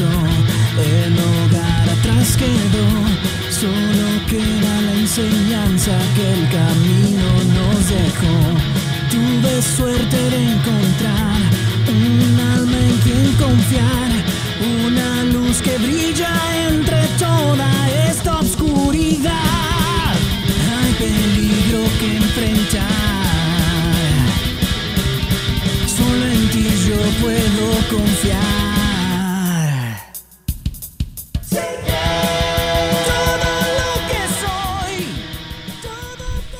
El hogar atrás quedó, solo queda la enseñanza que el camino nos dejó. Tuve suerte de encontrar un alma en quien confiar, una luz que brilla entre toda esta oscuridad. Hay peligro que enfrentar. Solo en ti yo puedo confiar.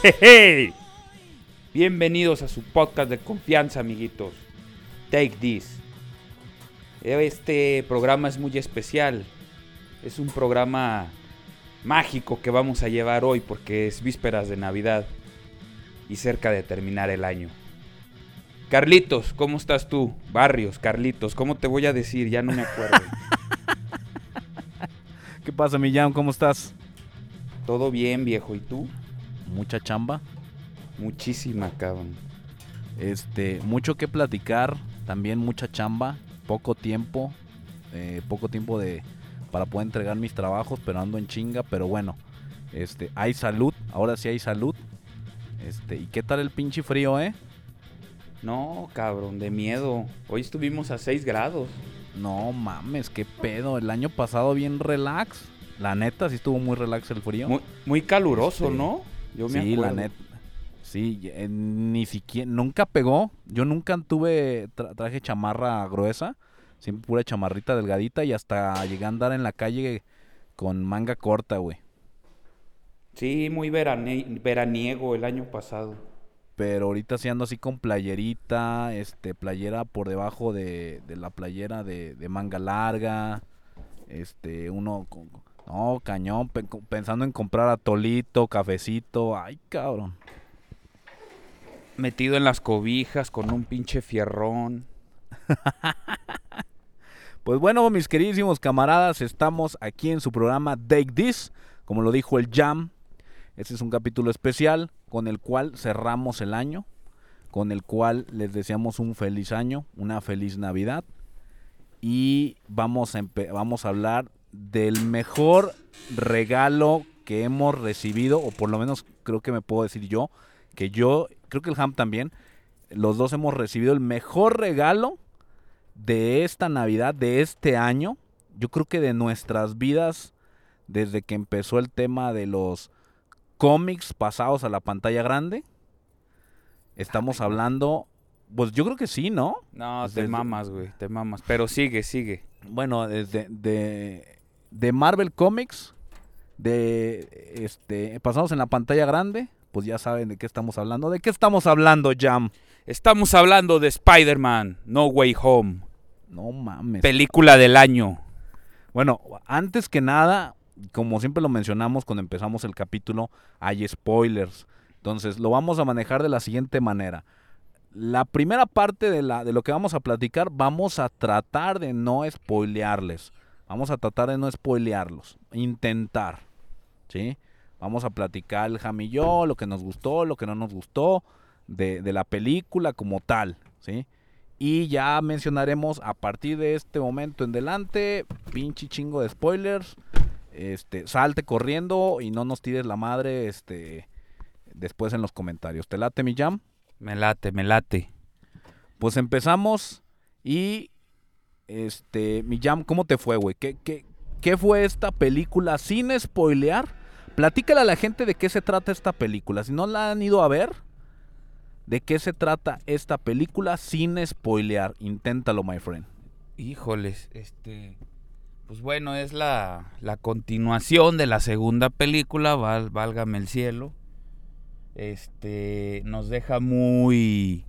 Hey, Bienvenidos a su podcast de confianza, amiguitos. Take this. Este programa es muy especial. Es un programa mágico que vamos a llevar hoy porque es vísperas de Navidad y cerca de terminar el año. Carlitos, ¿cómo estás tú? Barrios, Carlitos, ¿cómo te voy a decir? Ya no me acuerdo. ¿Qué pasa, mi Jam? ¿Cómo estás? Todo bien, viejo. ¿Y tú? Mucha chamba. Muchísima, cabrón. Este, mucho que platicar, también mucha chamba, poco tiempo, eh, poco tiempo de para poder entregar mis trabajos, pero ando en chinga, pero bueno, este, hay salud, ahora sí hay salud. Este, ¿y qué tal el pinche frío, eh? No, cabrón, de miedo. Hoy estuvimos a 6 grados. No mames, qué pedo, el año pasado bien relax. La neta sí estuvo muy relax el frío. Muy, muy caluroso, Este, ¿no? Yo me sí, acuerdo. la neta. Sí, eh, ni siquiera, nunca pegó. Yo nunca tuve, tra- traje chamarra gruesa, siempre pura chamarrita delgadita y hasta llegué a andar en la calle con manga corta, güey. Sí, muy verane- veraniego el año pasado. Pero ahorita sí ando así con playerita, este, playera por debajo de, de la playera de, de manga larga, este, uno, con- no, cañón, pe- pensando en comprar atolito, cafecito, ay, cabrón. Metido en las cobijas con un pinche fierrón. Pues bueno, mis queridísimos camaradas, estamos aquí en su programa Take This, como lo dijo el Jam. Este es un capítulo especial con el cual cerramos el año, con el cual les deseamos un feliz año, una feliz Navidad y vamos a, vamos a hablar del mejor regalo que hemos recibido, o por lo menos creo que me puedo decir yo, que yo, creo que el Ham también, los dos hemos recibido el mejor regalo de esta Navidad, de este año, yo creo que de nuestras vidas, desde que empezó el tema de los cómics pasados a la pantalla grande, estamos hablando, pues yo creo que sí, ¿no? No, Pues te desde- mamas, güey, te mamas. Pero sigue, sigue. Bueno, desde de, de Marvel Comics, de este, pasados en la pantalla grande, pues ya saben de qué estamos hablando. ¿De qué estamos hablando, Jam? Estamos hablando de Spider-Man, No Way Home. No mames. Película del año. Bueno, antes que nada, como siempre lo mencionamos cuando empezamos el capítulo, hay spoilers. Entonces, lo vamos a manejar de la siguiente manera. La primera parte de, la, de lo que vamos a platicar, vamos a tratar de no spoilearles. Vamos a tratar de no spoilearlos. Intentar. ¿Sí? Vamos a platicar el Jam y yo, lo que nos gustó, lo que no nos gustó, de, de la película como tal. ¿Sí? Y ya mencionaremos a partir de este momento en adelante, pinche chingo de spoilers. Este, salte corriendo y no nos tires la madre este después en los comentarios. ¿Te late mi jam? Me late, me late. Pues empezamos y este, mi jam, ¿cómo te fue, güey? ¿Qué, qué, qué fue esta película sin spoilear? Platícale a la gente de qué se trata esta película. Si no la han ido a ver, ¿de qué se trata esta película sin spoilear? Inténtalo, my friend. Híjoles, este. Pues bueno, es la, la continuación de la segunda película, val- válgame el cielo. este, nos deja muy,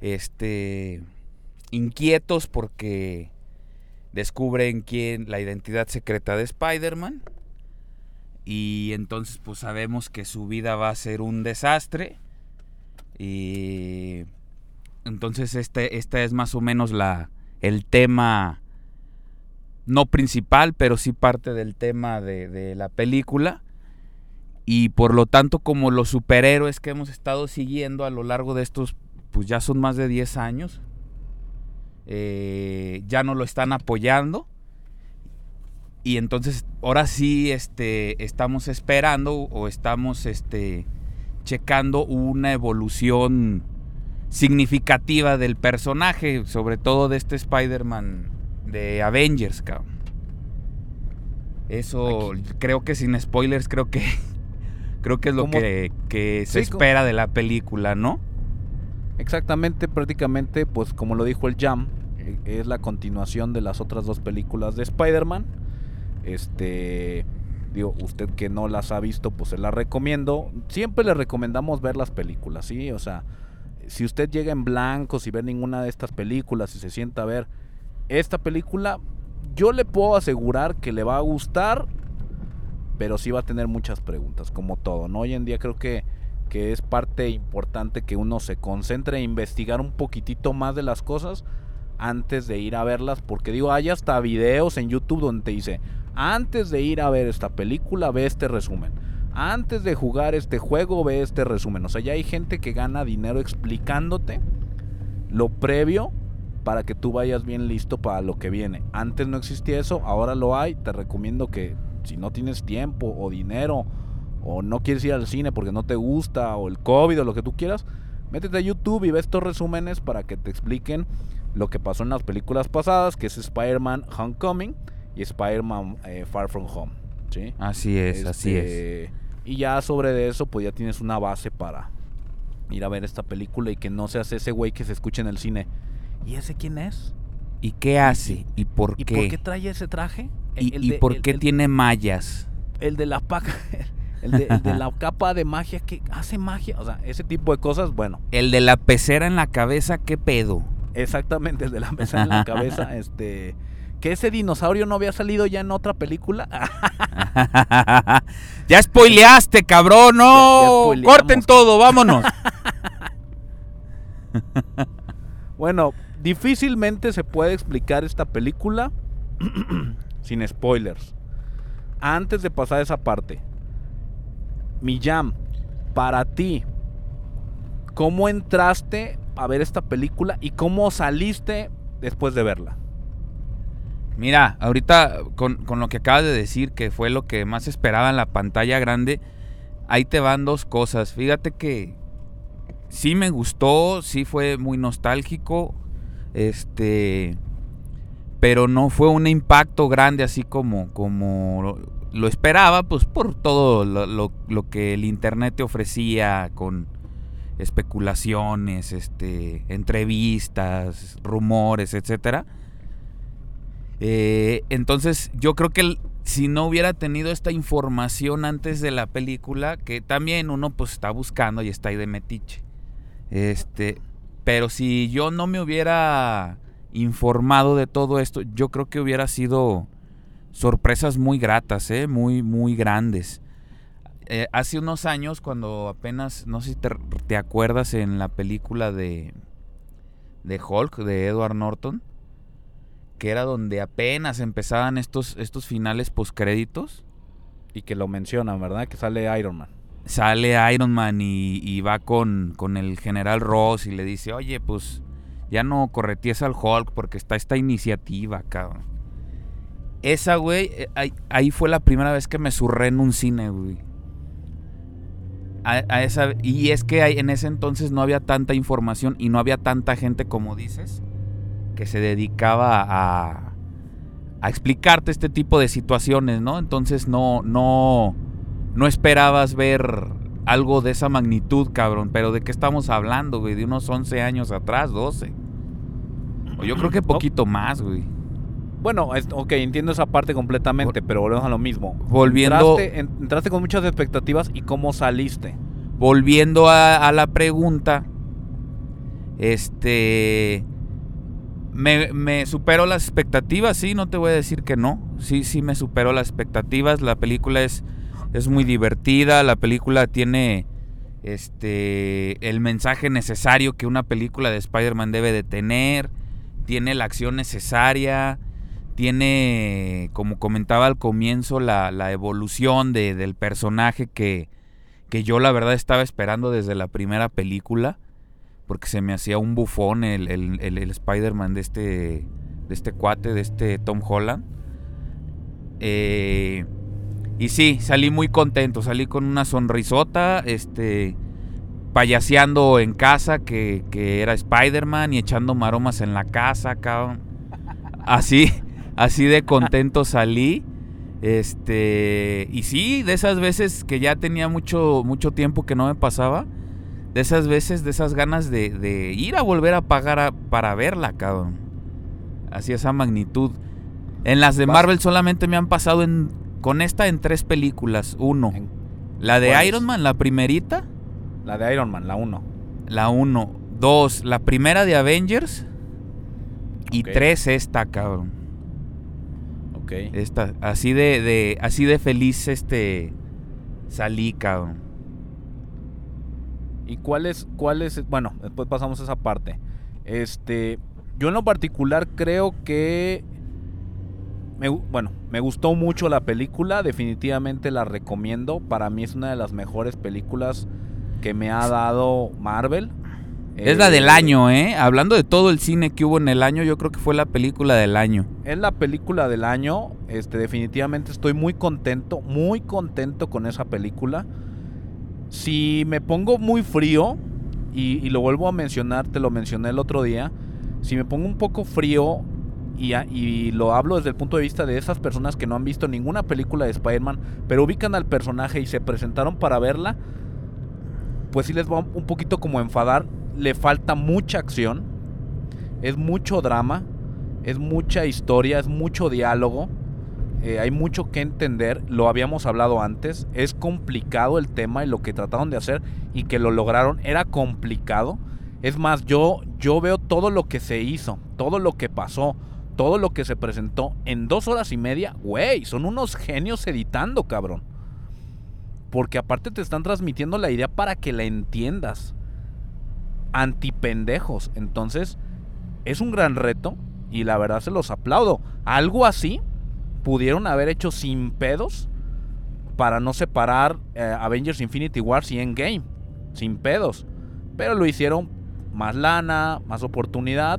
este, inquietos porque descubren quién, la identidad secreta de Spider-Man. Y entonces pues sabemos que su vida va a ser un desastre. Y entonces este, esta es más o menos la, el tema, no principal, pero sí parte del tema de, de la película. Y por lo tanto, como los superhéroes que hemos estado siguiendo a lo largo de estos, pues ya son más de 10 años, eh, ya no lo están apoyando. Y entonces, ahora sí, este, estamos esperando o estamos, este, checando una evolución significativa del personaje, sobre todo de este Spider-Man de Avengers, cabrón. Eso, creo que sin spoilers, creo que creo que es lo que, que se Sí, espera de la película, ¿no? Exactamente, prácticamente, pues como lo dijo el Jam, es la continuación de las otras dos películas de Spider-Man. Este, digo, usted que no las ha visto, pues se las recomiendo. Siempre le recomendamos ver las películas, ¿sí? O sea, si usted llega en blanco, si ve ninguna de estas películas y se sienta a ver esta película, yo le puedo asegurar que le va a gustar, pero sí va a tener muchas preguntas, como todo. Hoy en día creo que, que es parte importante que uno se concentre e investigar un poquitito más de las cosas antes de ir a verlas, porque digo, hay hasta videos en YouTube donde te dice, antes de ir a ver esta película, ve este resumen. Antes de jugar este juego, ve este resumen. O sea, ya hay gente que gana dinero explicándote lo previo para que tú vayas bien listo para lo que viene. Antes no existía eso, ahora lo hay. Te recomiendo que si no tienes tiempo o dinero o no quieres ir al cine porque no te gusta o el COVID o lo que tú quieras, métete a YouTube y ve estos resúmenes para que te expliquen lo que pasó en las películas pasadas, que es Spider-Man Homecoming y Spider-Man eh, Far From Home. ¿sí? Así es, así es. Este, Y ya sobre de eso, pues ya tienes una base para ir a ver esta película y que no seas ese güey que se escucha en el cine. ¿Y ese quién es? ¿Y qué hace? ¿Y por ¿Y qué? por qué trae ese traje? ¿Y, El y por el- qué tiene mallas? El de la paca. El de, el de la capa de magia que hace magia. O sea, ese tipo de cosas, bueno, El de la pecera en la cabeza, ¿qué pedo? Exactamente el de la mesa en la cabeza. Este. Que ese dinosaurio no había salido ya en otra película. ya spoileaste, cabrón, Ya- ya no. Corten todo, vámonos. Bueno, difícilmente se puede explicar esta película sin spoilers. Antes de pasar esa parte, Millán, para ti, ¿cómo entraste a ver esta película y cómo saliste después de verla? Mira, ahorita con, con lo que acabas de decir, que fue lo que más esperaba en la pantalla grande, ahí te van dos cosas. Fíjate que sí me gustó, sí fue muy nostálgico, este, pero no fue un impacto grande así como, como lo, esperaba, pues por todo lo, lo- lo que el internet te ofrecía con especulaciones, este, entrevistas, rumores, etcétera. Eh, entonces yo creo que si no hubiera tenido esta información antes de la película, que también uno pues está buscando y está ahí de metiche. Este, pero si yo no me hubiera informado de todo esto, yo creo que hubiera sido sorpresas muy gratas, ¿eh? muy, muy grandes. Eh, hace unos años, cuando apenas, no sé si te, te acuerdas en la película de, de Hulk, de Edward Norton, que era donde apenas empezaban estos, estos finales postcréditos. Y que lo mencionan, ¿verdad? Que sale Iron Man. Sale Iron Man y, y va con, con el general Ross y le dice, oye, pues ya no correties al Hulk porque está esta iniciativa, cabrón. Esa, güey, eh, ahí, ahí fue la primera vez que me surré en un cine, güey. A- a esa, y es que ahí- en ese entonces no había tanta información y no había tanta gente como dices que se dedicaba a, a explicarte este tipo de situaciones, ¿no? Entonces no, no, no esperabas ver algo de esa magnitud, cabrón. Pero ¿de qué estamos hablando, güey? De unos 11 años atrás, 12. O yo creo que poquito más, güey. Bueno, es- ok, entiendo esa parte completamente, pero volvemos a lo mismo. Volviendo- Entraste, en- entraste con muchas expectativas y cómo saliste. volviendo a, a la pregunta, este... Me, me superó las expectativas, sí, no te voy a decir que no. Sí, sí me superó las expectativas. La película es, es muy divertida. La película tiene este el mensaje necesario que una película de Spider-Man debe de tener. Tiene la acción necesaria. Tiene, como comentaba al comienzo, la, evolución de- del personaje que, que yo la verdad estaba esperando desde la primera película porque se me hacía un bufón el, el- el- el Spider-Man de este, de este cuate, de este Tom Holland. Eh, y sí, salí muy contento, salí con una sonrisota, este, payaseando en casa que, que era Spider-Man y echando maromas en la casa, cabrón. Así, así de contento salí. Este, y sí, de esas veces que ya tenía mucho, mucho tiempo que no me pasaba, de esas veces, de esas ganas de, de ir a volver a pagar a- para verla, cabrón. Así esa magnitud. En las de Marvel solamente me han pasado en, con esta en tres películas. Uno, la de. Iron Man, la primerita. La de Iron Man, la 1. La uno. Dos, la primera de Avengers. Y tres, esta, cabrón. Ok. Esta, así de, de, así de feliz, este, salí, cabrón. ¿Y cuál es, cuál es? Bueno, después pasamos a esa parte. Este, yo en lo particular creo que, me bueno, me gustó mucho la película, definitivamente la recomiendo. Para mí es una de las mejores películas que me ha dado Marvel. Es la del año, ¿eh? Hablando de todo el cine que hubo en el año, yo creo que fue la película del año. Es la película del año. Este, definitivamente estoy muy contento, muy contento con esa película. Si me pongo muy frío, y, lo vuelvo a mencionar, te lo mencioné el otro día, si me pongo un poco frío y, y lo hablo desde el punto de vista de esas personas que no han visto ninguna película de Spider-Man, pero ubican al personaje y se presentaron para verla, pues sí les va un poquito como enfadar. Le falta mucha acción, es mucho drama, es mucha historia, es mucho diálogo. eh, hay mucho que entender, lo habíamos hablado antes, es complicado el tema y lo que trataron de hacer y que lo lograron era complicado. Es más, yo, yo veo todo lo que se hizo, todo lo que pasó, todo lo que se presentó en dos horas y media. Güey, son unos genios editando, cabrón. Porque aparte te están transmitiendo la idea para que la entiendas. Antipendejos. Entonces, es un gran reto y la verdad se los aplaudo. Algo así pudieron haber hecho sin pedos para no separar eh, Avengers Infinity Wars y Endgame. Sin pedos. Pero lo hicieron más lana, más oportunidad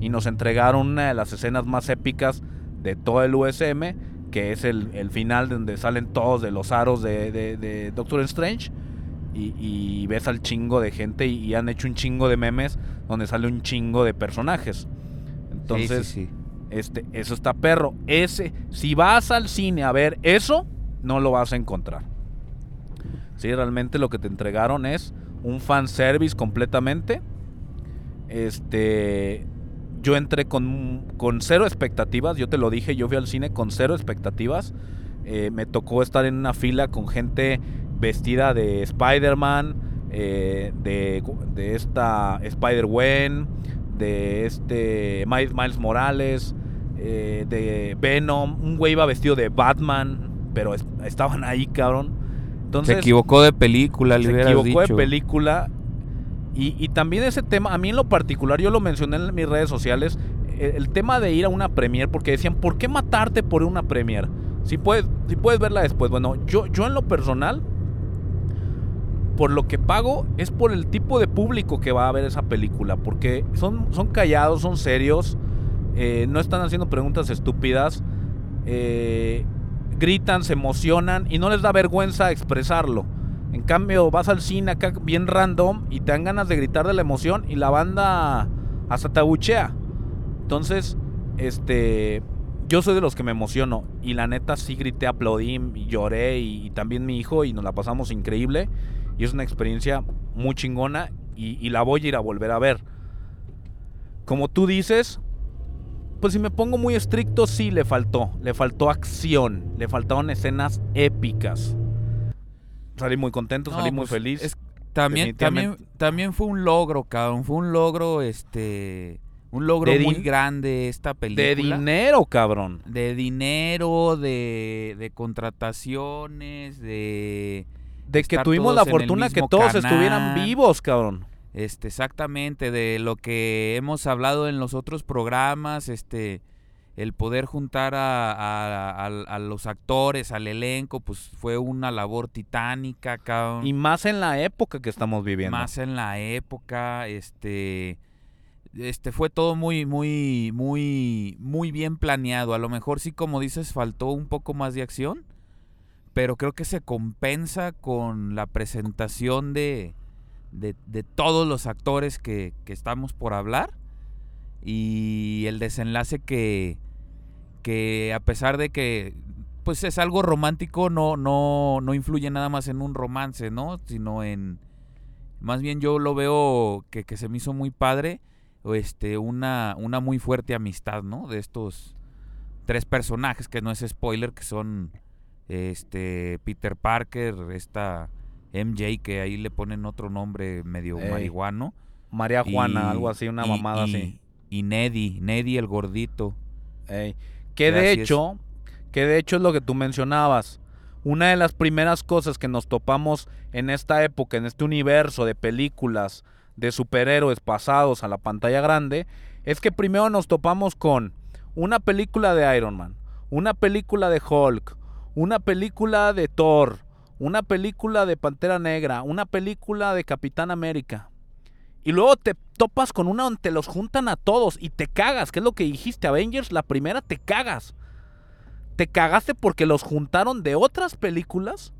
y nos entregaron una de las escenas más épicas de todo el USM, que es el, final donde salen todos de los aros de Doctor Strange. Y, y ves al chingo de gente y, y han hecho un chingo de memes donde sale un chingo de personajes. Entonces, Sí, sí, sí. este, eso está perro. Ese, si vas al cine a ver eso, no lo vas a encontrar. Sí, realmente lo que te entregaron es un fanservice completamente. Este, yo entré con, con cero expectativas, yo te lo dije, yo fui al cine con cero expectativas. Eh, me tocó estar en una fila con gente vestida de Spider-Man, eh, de, de esta Spider-Gwen, de este Miles, Morales, eh, de Venom. Un güey iba vestido de Batman, pero es- estaban ahí, cabrón. Entonces, se equivocó de película, le se equivocó dicho. de película. Y, y también ese tema, a mí en lo particular, yo lo mencioné en mis redes sociales, eh, el, tema de ir a una premier, porque decían, ¿por qué matarte por una premier? Si puedes, si puedes verla después. Bueno, yo, yo en lo personal, por lo que pago, es por el tipo de público que va a ver esa película, porque son, son callados, son serios, eh, no están haciendo preguntas estúpidas, eh, gritan, se emocionan y no les da vergüenza expresarlo. En cambio, vas al cine acá bien random y te dan ganas de gritar de la emoción y la banda hasta te abuchea. Entonces, este, yo soy de los que me emociono y la neta sí grité, aplaudí lloré y también mi hijo y nos la pasamos increíble y es una experiencia muy chingona y, y la voy a ir a volver a ver. Como tú dices, pues si me pongo muy estricto, sí le faltó. Le faltó acción. Le faltaron escenas épicas. Salí muy contento, No, salí muy pues, feliz. Es, También, también, también fue un logro, cabrón. Fue un logro, este. Un logro De muy grande esta película. De dinero, cabrón. De dinero, de, de contrataciones, de. De que tuvimos la fortuna que todos canal. estuvieran vivos, cabrón. Este, exactamente, de lo que hemos hablado en los otros programas, este, el poder juntar a, a- a- a los actores, al elenco, pues fue una labor titánica, cabrón. Y más en la época que estamos viviendo. más en la época, este, este fue todo muy, muy, muy, muy bien planeado. A lo mejor sí, como dices, faltó un poco más de acción, pero creo que se compensa con la presentación de, de, de todos los actores que, que estamos por hablar y el desenlace que, que a pesar de que pues es algo romántico, no, no, no influye nada más en un romance, ¿no? Sino en, más bien yo lo veo que, que se me hizo muy padre, este, una, una muy fuerte amistad, ¿no? De estos tres personajes, que no es spoiler, que son este Peter Parker, esta MJ, que ahí le ponen otro nombre medio Ey. marihuano. María Juana, y- algo así, una y- mamada y- así. Y Neddy, Neddy el gordito. Ey. Que de hecho, que de hecho es lo que tú mencionabas. Una de las primeras cosas que nos topamos en esta época, en este universo de películas de superhéroes pasados a la pantalla grande, es que primero nos topamos con una película de Iron Man, una película de Hulk, una película de Thor, una película de Pantera Negra, una película de Capitán América. Y luego te topas con una donde te los juntan a todos y te cagas, que es lo que dijiste, Avengers, la primera te cagas. Te cagaste porque los juntaron de otras películas.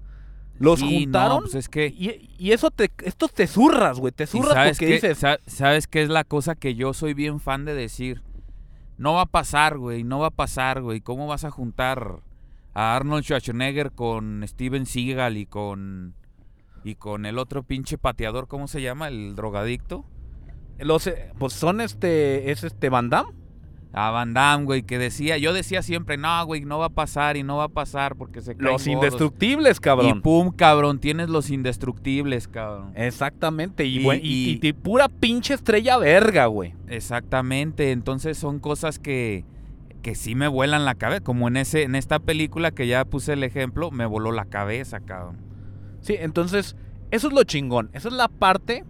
Los Sí, no, juntaron. pues es que- y, y eso te, esto te zurras, güey. Te zurras sabes porque qué- dices. sa- ¿Sabes qué es la cosa que yo soy bien fan de decir? No va a pasar, güey, no va a pasar, güey. ¿Cómo vas a juntar a Arnold Schwarzenegger con Steven Seagal y con y con el otro pinche pateador, ¿cómo se llama? El drogadicto. Los, pues son este. Es este Van Damme. A Van Damme, güey, que decía, yo decía siempre, no, güey, no va a pasar y no va a pasar porque se caen Los gordos". indestructibles, Y cabrón. pum, cabrón, tienes los indestructibles, cabrón. Exactamente. Y, Y- y- y- y- y pura pinche estrella verga, güey. Exactamente, entonces son cosas que, que sí me vuelan la cabeza, como en ese en esta película que ya puse el ejemplo, me voló la cabeza, cabrón. Sí, entonces, eso es lo chingón. Esa es la parte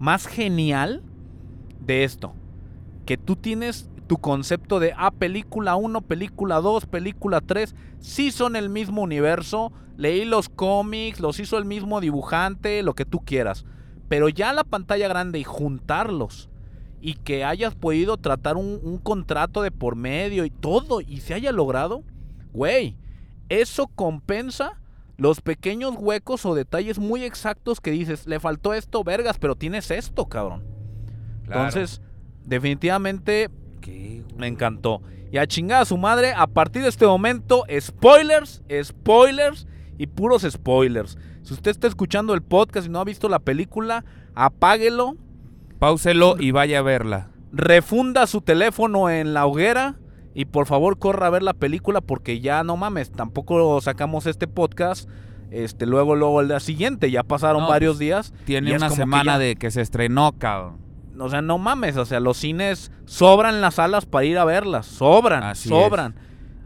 más genial de esto. Que tú tienes tu concepto de, ah, película 1, película 2, película 3, sí son el mismo universo, leí los cómics, los hizo el mismo dibujante, lo que tú quieras. Pero ya la pantalla grande y juntarlos y que hayas podido tratar un, un contrato de por medio y todo y se haya logrado, güey, eso compensa los pequeños huecos o detalles muy exactos que dices, le faltó esto, vergas, pero tienes esto, cabrón. Entonces, definitivamente me encantó. Y a chingada a su madre, a partir de este momento, spoilers, spoilers y puros spoilers. Si usted está escuchando el podcast y no ha visto la película, apáguelo, Páuselo y vaya a verla. refunda su teléfono en la hoguera y por favor corra a ver la película porque ya no mames, tampoco sacamos este podcast. Este, luego, luego el día siguiente, ya pasaron No, varios pues, días. Tiene una que semana ya- de que se estrenó, cabrón. O sea, no mames, o sea, los cines sobran las salas para ir a verlas, sobran, Así sobran.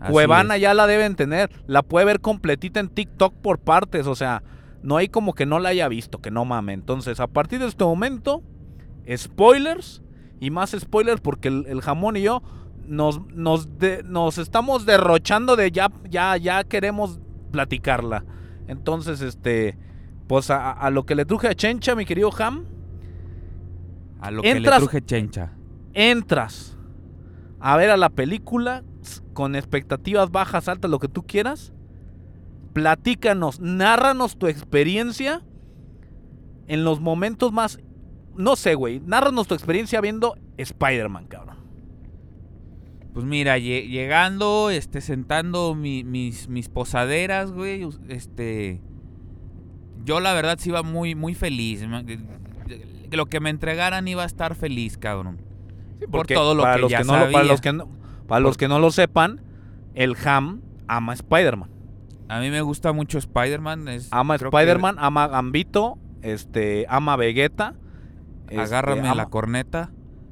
Así Cuevana es. ya la deben tener, la puede ver completita en TikTok por partes, o sea, no hay como que no la haya visto, que no mames. Entonces, a partir de este momento, spoilers y más spoilers porque el, el jamón y yo nos, nos, de- nos estamos derrochando de ya, ya, ya queremos platicarla. Entonces, este, pues a, a lo que le truje a Chencha, mi querido Ham, A lo que le entras- truje chencha. entras a ver a la película con expectativas bajas, altas, lo que tú quieras. Platícanos, nárranos tu experiencia en los momentos más. No sé, güey. Nárranos tu experiencia viendo Spider-Man, cabrón. Pues mira, lle- llegando, este, sentando mi- mis, mis posaderas, güey, este... Yo la verdad sí iba muy, muy feliz. que- que Lo que me entregaran iba a estar feliz, cabrón. Por Porque todo lo para que los ya no lo- para los que no, para los que no lo sepan, el Ham ama Spider-Man. A mí me gusta mucho Spider-Man. Ama que- Spider-Man, ama Gambito, este, ama Vegeta. Este, Agárrame ama, la corneta.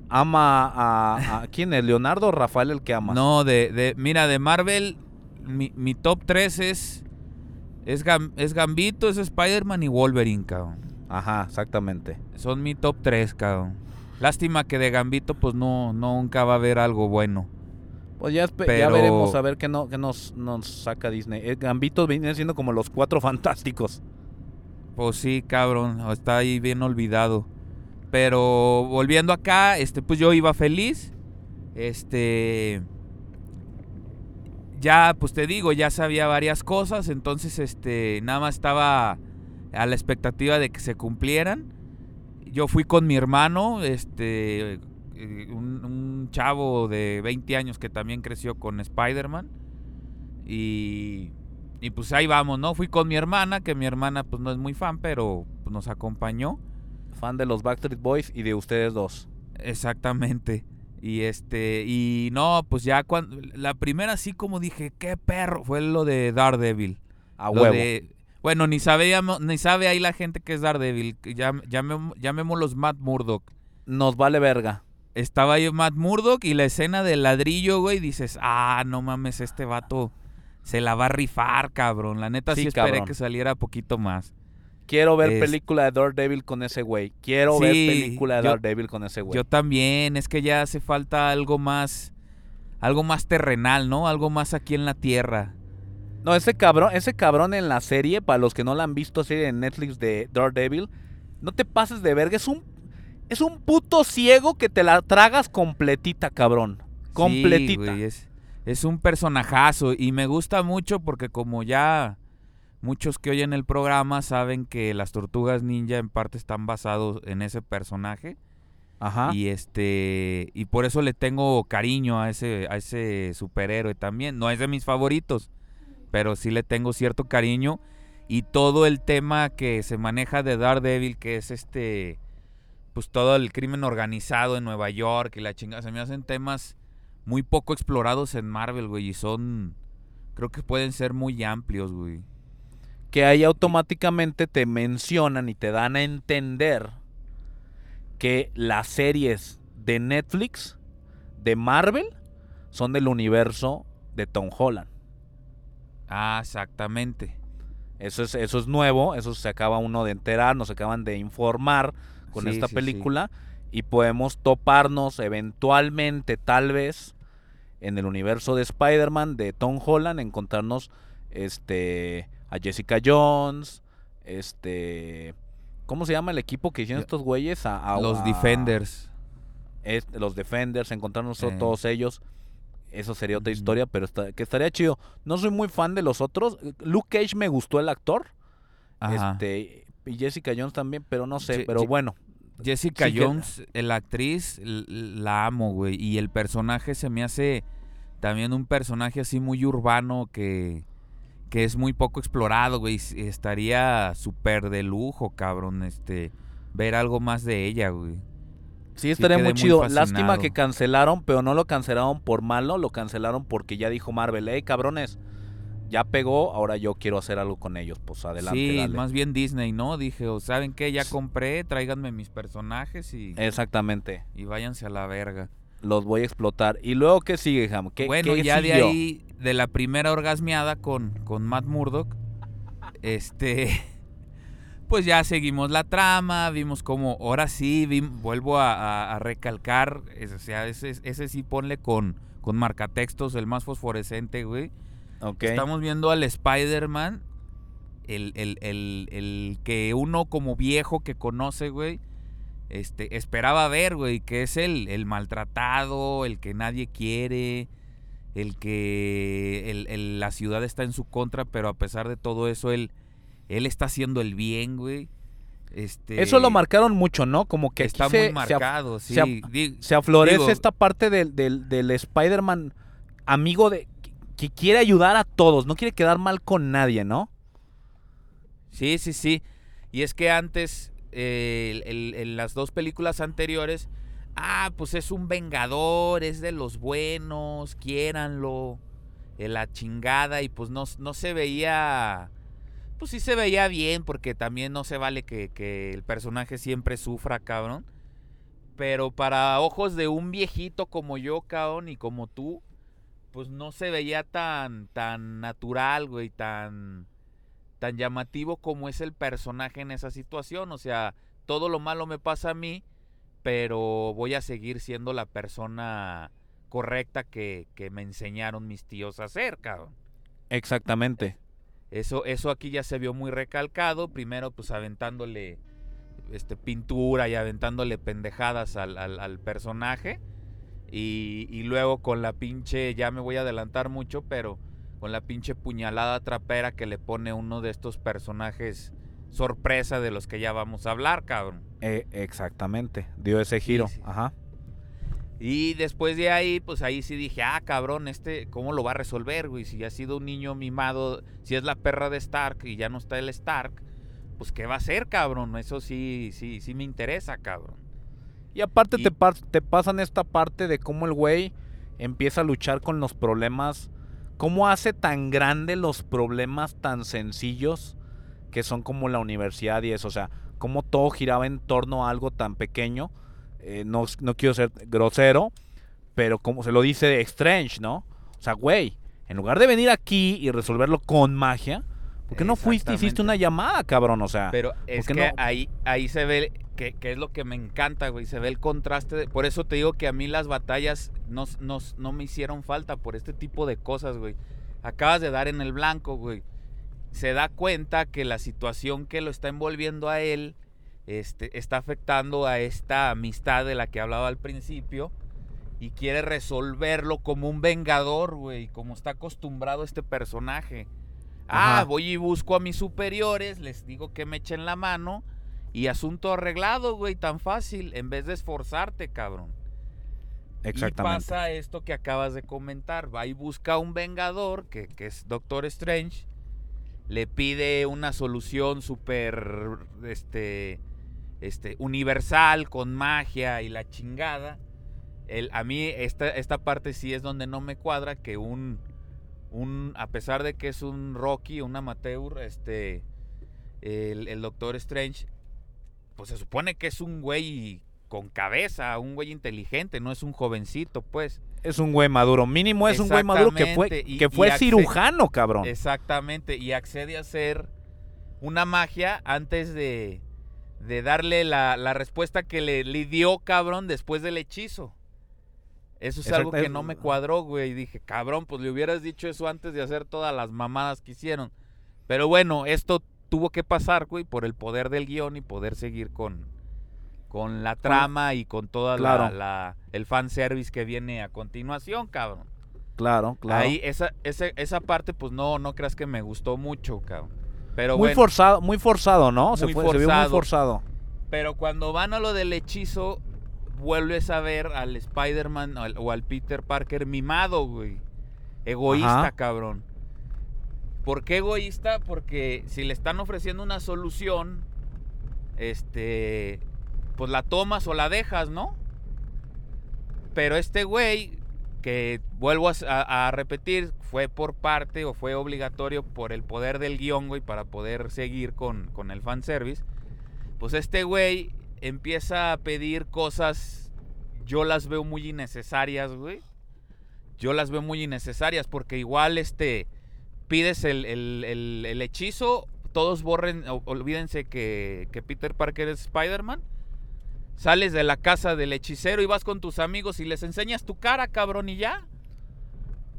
ama a, a- ¿Quién es? ¿Leonardo o Rafael el que ama? No, de, de, mira, de Marvel, mi, mi top 3 es, es, Gam- es Gambito, es Spider-Man y Wolverine, cabrón. Ajá, exactamente. Son mi top 3, cabrón. Lástima que de Gambito, pues no, nunca va a haber algo bueno. Pues ya, espe- ya Pero- veremos a ver qué, no, qué nos, nos saca Disney. Eh, Gambito viene siendo como los cuatro fantásticos. Pues sí, cabrón, está ahí bien olvidado. Pero volviendo acá, este, pues yo iba feliz. Este. Ya, pues te digo, ya sabía varias cosas. Entonces, este, nada más estaba a la expectativa de que se cumplieran. Yo fui con mi hermano, este. eh, Un, chavo de 20 años que también creció con Spider-Man. Y. Y pues ahí vamos, ¿no? Fui con mi hermana, que mi hermana pues no es muy fan, pero nos acompañó. Fan de los Backstreet Boys y de ustedes dos. Exactamente. Y este, y no, pues ya cuando, la primera así como dije, qué perro, fue lo de Daredevil. A Lo huevo. de- bueno, ni sabíamos, ni sabe ahí la gente que es Daredevil. que llam- llamem- llamémoslos Matt Murdock. Nos vale verga. Estaba ahí Matt Murdock y la escena del ladrillo, güey, dices, ah, no mames, este vato se la va a rifar, cabrón. La neta sí, Sí, esperé cabrón. que saliera poquito más. Quiero ver Es- película de Daredevil con ese güey. Quiero ver película de yo- Daredevil con ese güey. Yo también, es que ya hace falta algo más, algo más terrenal, ¿no? Algo más aquí en la tierra. No, ese cabrón, ese cabrón en la serie, para los que no la han visto serie en Netflix de Daredevil, no te pases de verga, es un es un puto ciego que te la tragas completita, cabrón. Completita. Sí, güey, es, es un personajazo y me gusta mucho porque como ya muchos que oyen el programa saben que las tortugas ninja en parte están basados en ese personaje Ajá. y este y por eso le tengo cariño a ese a ese superhéroe también. No es de mis favoritos, pero sí le tengo cierto cariño y todo el tema que se maneja de Daredevil que es este pues todo el crimen organizado en Nueva York y la chingada se me hacen temas muy poco explorados en Marvel, güey, y son creo que pueden ser muy amplios, güey. Que ahí automáticamente te mencionan y te dan a entender que las series de Netflix de Marvel son del universo de Tom Holland. Ah, exactamente. Eso es, eso es nuevo, eso se acaba uno de enterar, nos acaban de informar con Sí, esta sí, sí. película y podemos toparnos eventualmente, tal vez, en el universo de Spider-Man de Tom Holland, encontrarnos este a Jessica Jones, este ¿cómo se llama el equipo que hicieron estos güeyes? A, a- Los a- Defenders. los Defenders, encontrarnos a Eh. todos ellos. Eso sería otra historia, pero está- que estaría chido. No soy muy fan de los otros. Luke Cage me gustó el actor. Ajá. Este, y Jessica Jones también, pero no sé, pero bueno. Jessica Sí que- Jones, la actriz, la amo, güey. Y el personaje se me hace también un personaje así muy urbano que, que es muy poco explorado, güey. Estaría súper de lujo, cabrón, este, ver algo más de ella, güey. Sí, estaría muy muy chido. Lástima que cancelaron, pero no lo cancelaron por malo, lo cancelaron porque ya dijo Marvel, hey cabrones, ya pegó, ahora yo quiero hacer algo con ellos. Pues adelante, sí, dale. más bien Disney, ¿no? Dije, o ¿saben qué? Ya compré, tráiganme mis personajes y, Exactamente. y váyanse a la verga. Los voy a explotar. ¿Y luego qué sigue, Ham? ¿Qué, bueno, qué ya de ahí, de la primera orgasmeada con, con Matt Murdock, este, pues ya seguimos la trama, vimos como, ahora sí, vuelvo a, a- a recalcar, es- o sea, ese, ese sí ponle con, con marcatextos, el más fosforescente, güey. Estamos viendo al Spider-Man, el, el- el- el que uno como viejo que conoce, güey, este, esperaba ver, güey, que es el, el maltratado, el que nadie quiere, el que el- el- la ciudad está en su contra, pero a pesar de todo eso, él, él está haciendo el bien, güey. Este, Eso lo marcaron mucho, ¿no? Como que está se, muy se marcado, sí. se Di- se aflorece Digo- esta parte del, del, del Spider-Man amigo de que, que quiere ayudar a todos, no quiere quedar mal con nadie, ¿no? Sí, sí, sí. Y es que antes, eh, el- el- en las dos películas anteriores, ah, pues es un vengador, es de los buenos, quiéranlo, la chingada, y pues no, no se veía, pues sí se veía bien, porque también no se vale que, que el personaje siempre sufra, cabrón. Pero para ojos de un viejito como yo, cabrón, y como tú, pues no se veía tan, tan natural, güey, tan, tan llamativo como es el personaje en esa situación. O sea, todo lo malo me pasa a mí, pero voy a seguir siendo la persona correcta que, que me enseñaron mis tíos a ser, cabrón. Exactamente. Eso, eso aquí ya se vio muy recalcado. Primero, pues aventándole este, pintura y aventándole pendejadas al, al- al personaje. Y, y luego con la pinche, ya me voy a adelantar mucho, pero con la pinche puñalada trapera que le pone uno de estos personajes sorpresa de los que ya vamos a hablar, cabrón. Eh, exactamente. Dio ese giro. sí. Ajá. Y después de ahí, pues ahí sí dije, ah, cabrón, este, ¿cómo lo va a resolver, güey? Si ha sido un niño mimado, si es la perra de Stark y ya no está el Stark, pues ¿qué va a hacer, cabrón? Eso sí, sí, sí me interesa, cabrón. Y aparte Y- Te, par- te pasan esta parte de cómo el güey empieza a luchar con los problemas. Cómo hace tan grande los problemas tan sencillos que son como la universidad y eso. O sea, cómo todo giraba en torno a algo tan pequeño. Eh, no, no quiero ser grosero, pero como se lo dice Strange, ¿no? O sea, güey, en lugar de venir aquí y resolverlo con magia, ¿por qué no fuiste y hiciste una llamada, cabrón? O sea, Pero es que no? ahí, ahí se ve que, que es lo que me encanta, güey. Se ve el contraste. de- por eso te digo que a mí las batallas no, no, no me hicieron falta por este tipo de cosas, güey. Acabas de dar en el blanco, güey. Se da cuenta que la situación que lo está envolviendo a él este, está afectando a esta amistad de la que hablaba al principio. Y quiere resolverlo como un vengador, güey. Como está acostumbrado este personaje. Ah, voy y busco a mis superiores, les digo que me echen la mano y asunto arreglado, güey, tan fácil, en vez de esforzarte, cabrón. exactamente. Y pasa esto que acabas de comentar, va y busca a un vengador, que, que es Doctor Strange, le pide una solución súper, este, este, universal, con magia y la chingada. El, a mí esta, esta parte sí es donde no me cuadra, que un, un, a pesar de que es un Rocky, un amateur, este, el, el Doctor Strange, pues se supone que es un güey con cabeza, un güey inteligente, no es un jovencito, pues. Es un güey maduro. Mínimo es un güey maduro que fue, que fue y cirujano, cabrón. Exactamente, y accede a hacer una magia antes de, de darle la, la respuesta que le, le dio, cabrón, después del hechizo. Eso es Exacto, algo que no me cuadró, güey. Y dije, cabrón, pues le hubieras dicho eso antes de hacer todas las mamadas que hicieron. Pero bueno, esto tuvo que pasar, güey, por el poder del guion y poder seguir con, con la trama y con toda la- Claro. la, el fanservice que viene a continuación, cabrón. Claro, claro. Ahí, esa, esa, esa parte, pues no, no creas que me gustó mucho, cabrón. Pero muy bueno, forzado, muy forzado, ¿no? se, Muy se vio muy forzado. forzado. pero cuando van a lo del hechizo, vuelves a ver al Spider-Man o al, o al Peter Parker mimado, güey. Egoísta, Ajá. cabrón. ¿Por qué egoísta? Porque si le están ofreciendo una solución, este, pues la tomas o la dejas, ¿no? Pero este güey, que vuelvo a, repetir, fue por parte o fue obligatorio por el poder del guion, güey, para poder seguir con, con el fanservice. Pues este güey empieza a pedir cosas, yo las veo muy innecesarias, güey. Yo las veo muy innecesarias porque igual este pides el, el- el- hechizo, todos borren, olvídense que, que Peter Parker es Spider-Man. Sales de la casa del hechicero y vas con tus amigos y les enseñas tu cara, cabrón, y ya.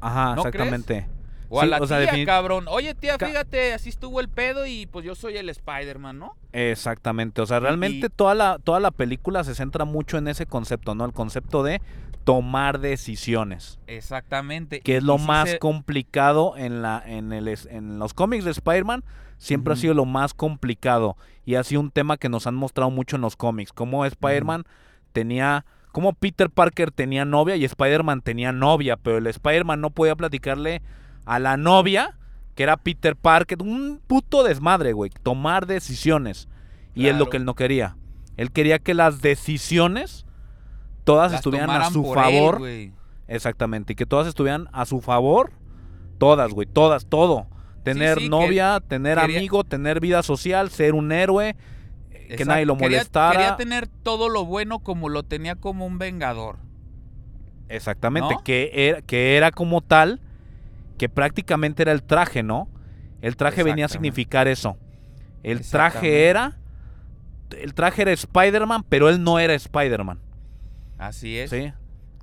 Ajá, ¿No exactamente. O a Sí, la o sea, tía, cabrón. Oye, tía, fíjate, así estuvo el pedo y pues yo soy el Spider-Man, ¿no? Exactamente. O sea, realmente y- toda la, toda la película se centra mucho en ese concepto, ¿no? El concepto de tomar decisiones. Exactamente. Que es lo más se- complicado en, la, en, el, en los cómics de Spider-Man. Siempre ha sido lo más complicado. Y ha sido un tema que nos han mostrado mucho en los cómics. Cómo Spider-Man tenía. Cómo Peter Parker tenía novia y Spider-Man tenía novia. Pero el Spider-Man no podía platicarle a la novia, que era Peter Parker. Un puto desmadre, güey. Tomar decisiones. Y es lo que él no quería. Él quería que las decisiones todas las estuvieran a su él, favor. Exactamente, y que todas estuvieran a su favor. Todas, güey, todas, todo. Tener sí, novia, tener quería- amigo, tener vida social, ser un héroe, eh, que nadie lo quería- molestara. Quería tener todo lo bueno como lo tenía como un vengador. Exactamente, ¿No? que, era, que era como tal, que prácticamente era el traje, ¿no? El traje venía a significar eso. El traje era... El traje era Spider-Man, pero él no era Spider-Man. Así es. ¿Sí?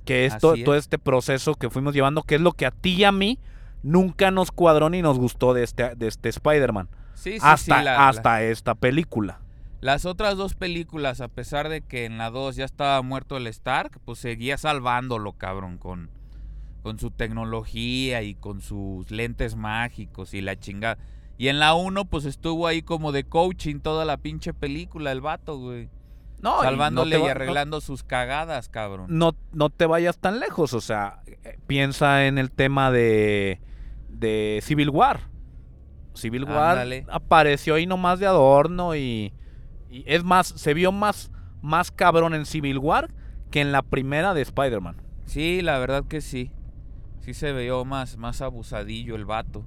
Que es to- Así todo es. este proceso que fuimos llevando, que es lo que a ti y a mí nunca nos cuadró ni nos gustó de este, de este Spider-Man. Sí, sí, sí, hasta la- la- hasta esta película. Las otras dos películas, a pesar de que en la 2 ya estaba muerto el Stark, pues seguía salvándolo, cabrón, con, con su tecnología y con sus lentes mágicos y la chingada. Y en la 1, pues estuvo ahí como de coaching toda la pinche película, el vato, güey. No, y no Salvándole y, va- no- arreglando sus cagadas, cabrón. no, no te vayas tan lejos, o sea, eh, piensa en el tema de, de Civil War. Civil War Ándale. apareció ahí nomás de adorno y, y es más, se vio más, más cabrón en Civil War que en la primera de Spider-Man. Sí, la verdad que sí. Sí se vio más, más abusadillo el vato.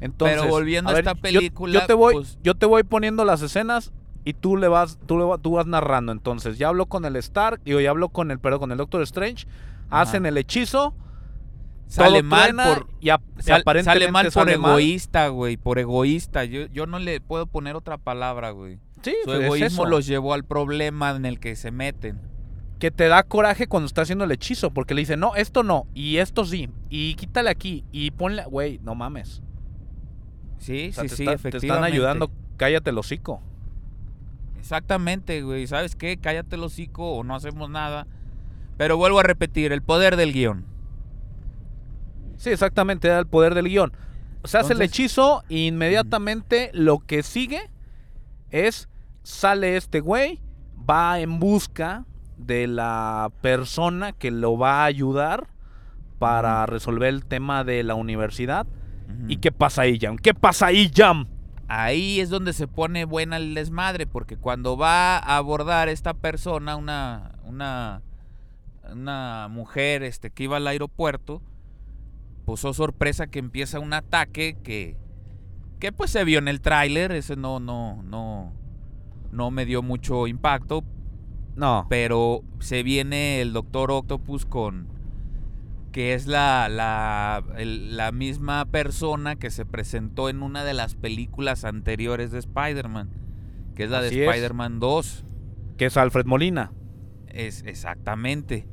Entonces, Pero volviendo a esta película, yo, te voy, pues- yo te voy poniendo las escenas y tú le vas, tú, le tú vas narrando. Entonces, ya hablo con el Stark, digo, ya hablo con el, perdón, con el Doctor Strange, Ajá. hacen el hechizo, Sale mal por, y, Sal- sale mal por sale egoísta, güey, por egoísta. Yo, yo no le puedo poner otra palabra, güey. Sí, Su es egoísmo los llevó al problema en el que se meten. que te da coraje cuando está haciendo el hechizo, porque le dice, no, esto no, y esto sí, y quítale aquí, y ponle, güey, no mames. Sí, O sea, sí, sí, está- te están ayudando, cállate el hocico. Exactamente, güey. ¿Sabes qué? Cállate el hocico o no hacemos nada. Pero vuelvo a repetir, el poder del guion. Sí, exactamente, era el poder del guion. Se hace el hechizo e inmediatamente lo que sigue es, sale este güey, va en busca de la persona que lo va a ayudar para resolver el tema de la universidad. ¿Y qué pasa ahí, Jam? ¿Qué pasa ahí, Jam? Ahí es donde se pone buena el desmadre, porque cuando va a abordar esta persona, una, una, una mujer este, que iba al aeropuerto, pues oh sorpresa que empieza un ataque que, que pues se vio en el tráiler, ese no, no, no, no me dio mucho impacto, No. pero se viene el Doctor Octopus con que es la, la, el- la misma persona que se presentó en una de las películas anteriores de Spider-Man, que es la Así de. Spider-Man 2. Que es Alfred Molina. Es exactamente.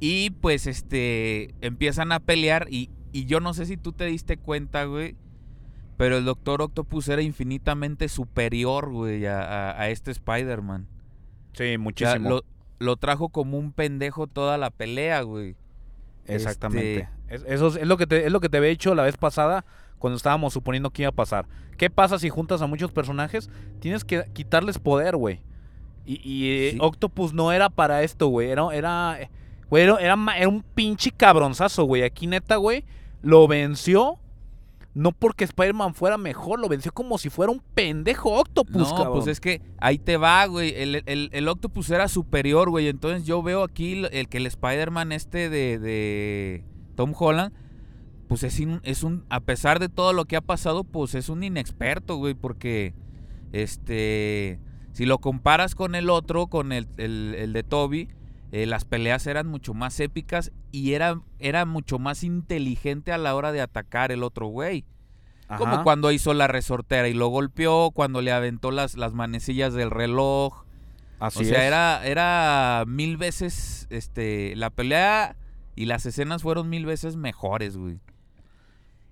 Y pues este empiezan a pelear y, y yo no sé si tú te diste cuenta, güey, pero el Doctor Octopus era infinitamente superior, güey, a, a- a este Spider-Man. Sí, O sea, muchísimo. lo, lo trajo como un pendejo toda la pelea, güey. Exactamente. Este- Es, eso es, es lo que te, es lo que te había dicho la vez pasada cuando estábamos suponiendo que iba a pasar. ¿Qué pasa si juntas a muchos personajes? Tienes que quitarles poder, güey. Y, y, eh, Sí. Octopus no era para esto, güey. Era, era, eh, güey, era, era un pinche cabronzazo, güey. Aquí neta, güey, lo venció. No porque Spider-Man fuera mejor, lo venció como si fuera un pendejo Octopus, no, cabrón. pues es que ahí te va, güey. El, el- el Octopus era superior, güey. Entonces yo veo aquí el, que el Spider-Man este de, de Tom Holland, pues es, in- es un, a pesar de todo lo que ha pasado, pues es un inexperto, güey. Porque, este, si lo comparas con el otro, con el, el- el de Toby, eh, las peleas eran mucho más épicas y era, era mucho más inteligente a la hora de atacar el otro güey. Como cuando hizo la resortera y lo golpeó, cuando le aventó las, las manecillas del reloj. Así o sea, es. era, era mil veces, este, la pelea y las escenas fueron mil veces mejores, güey.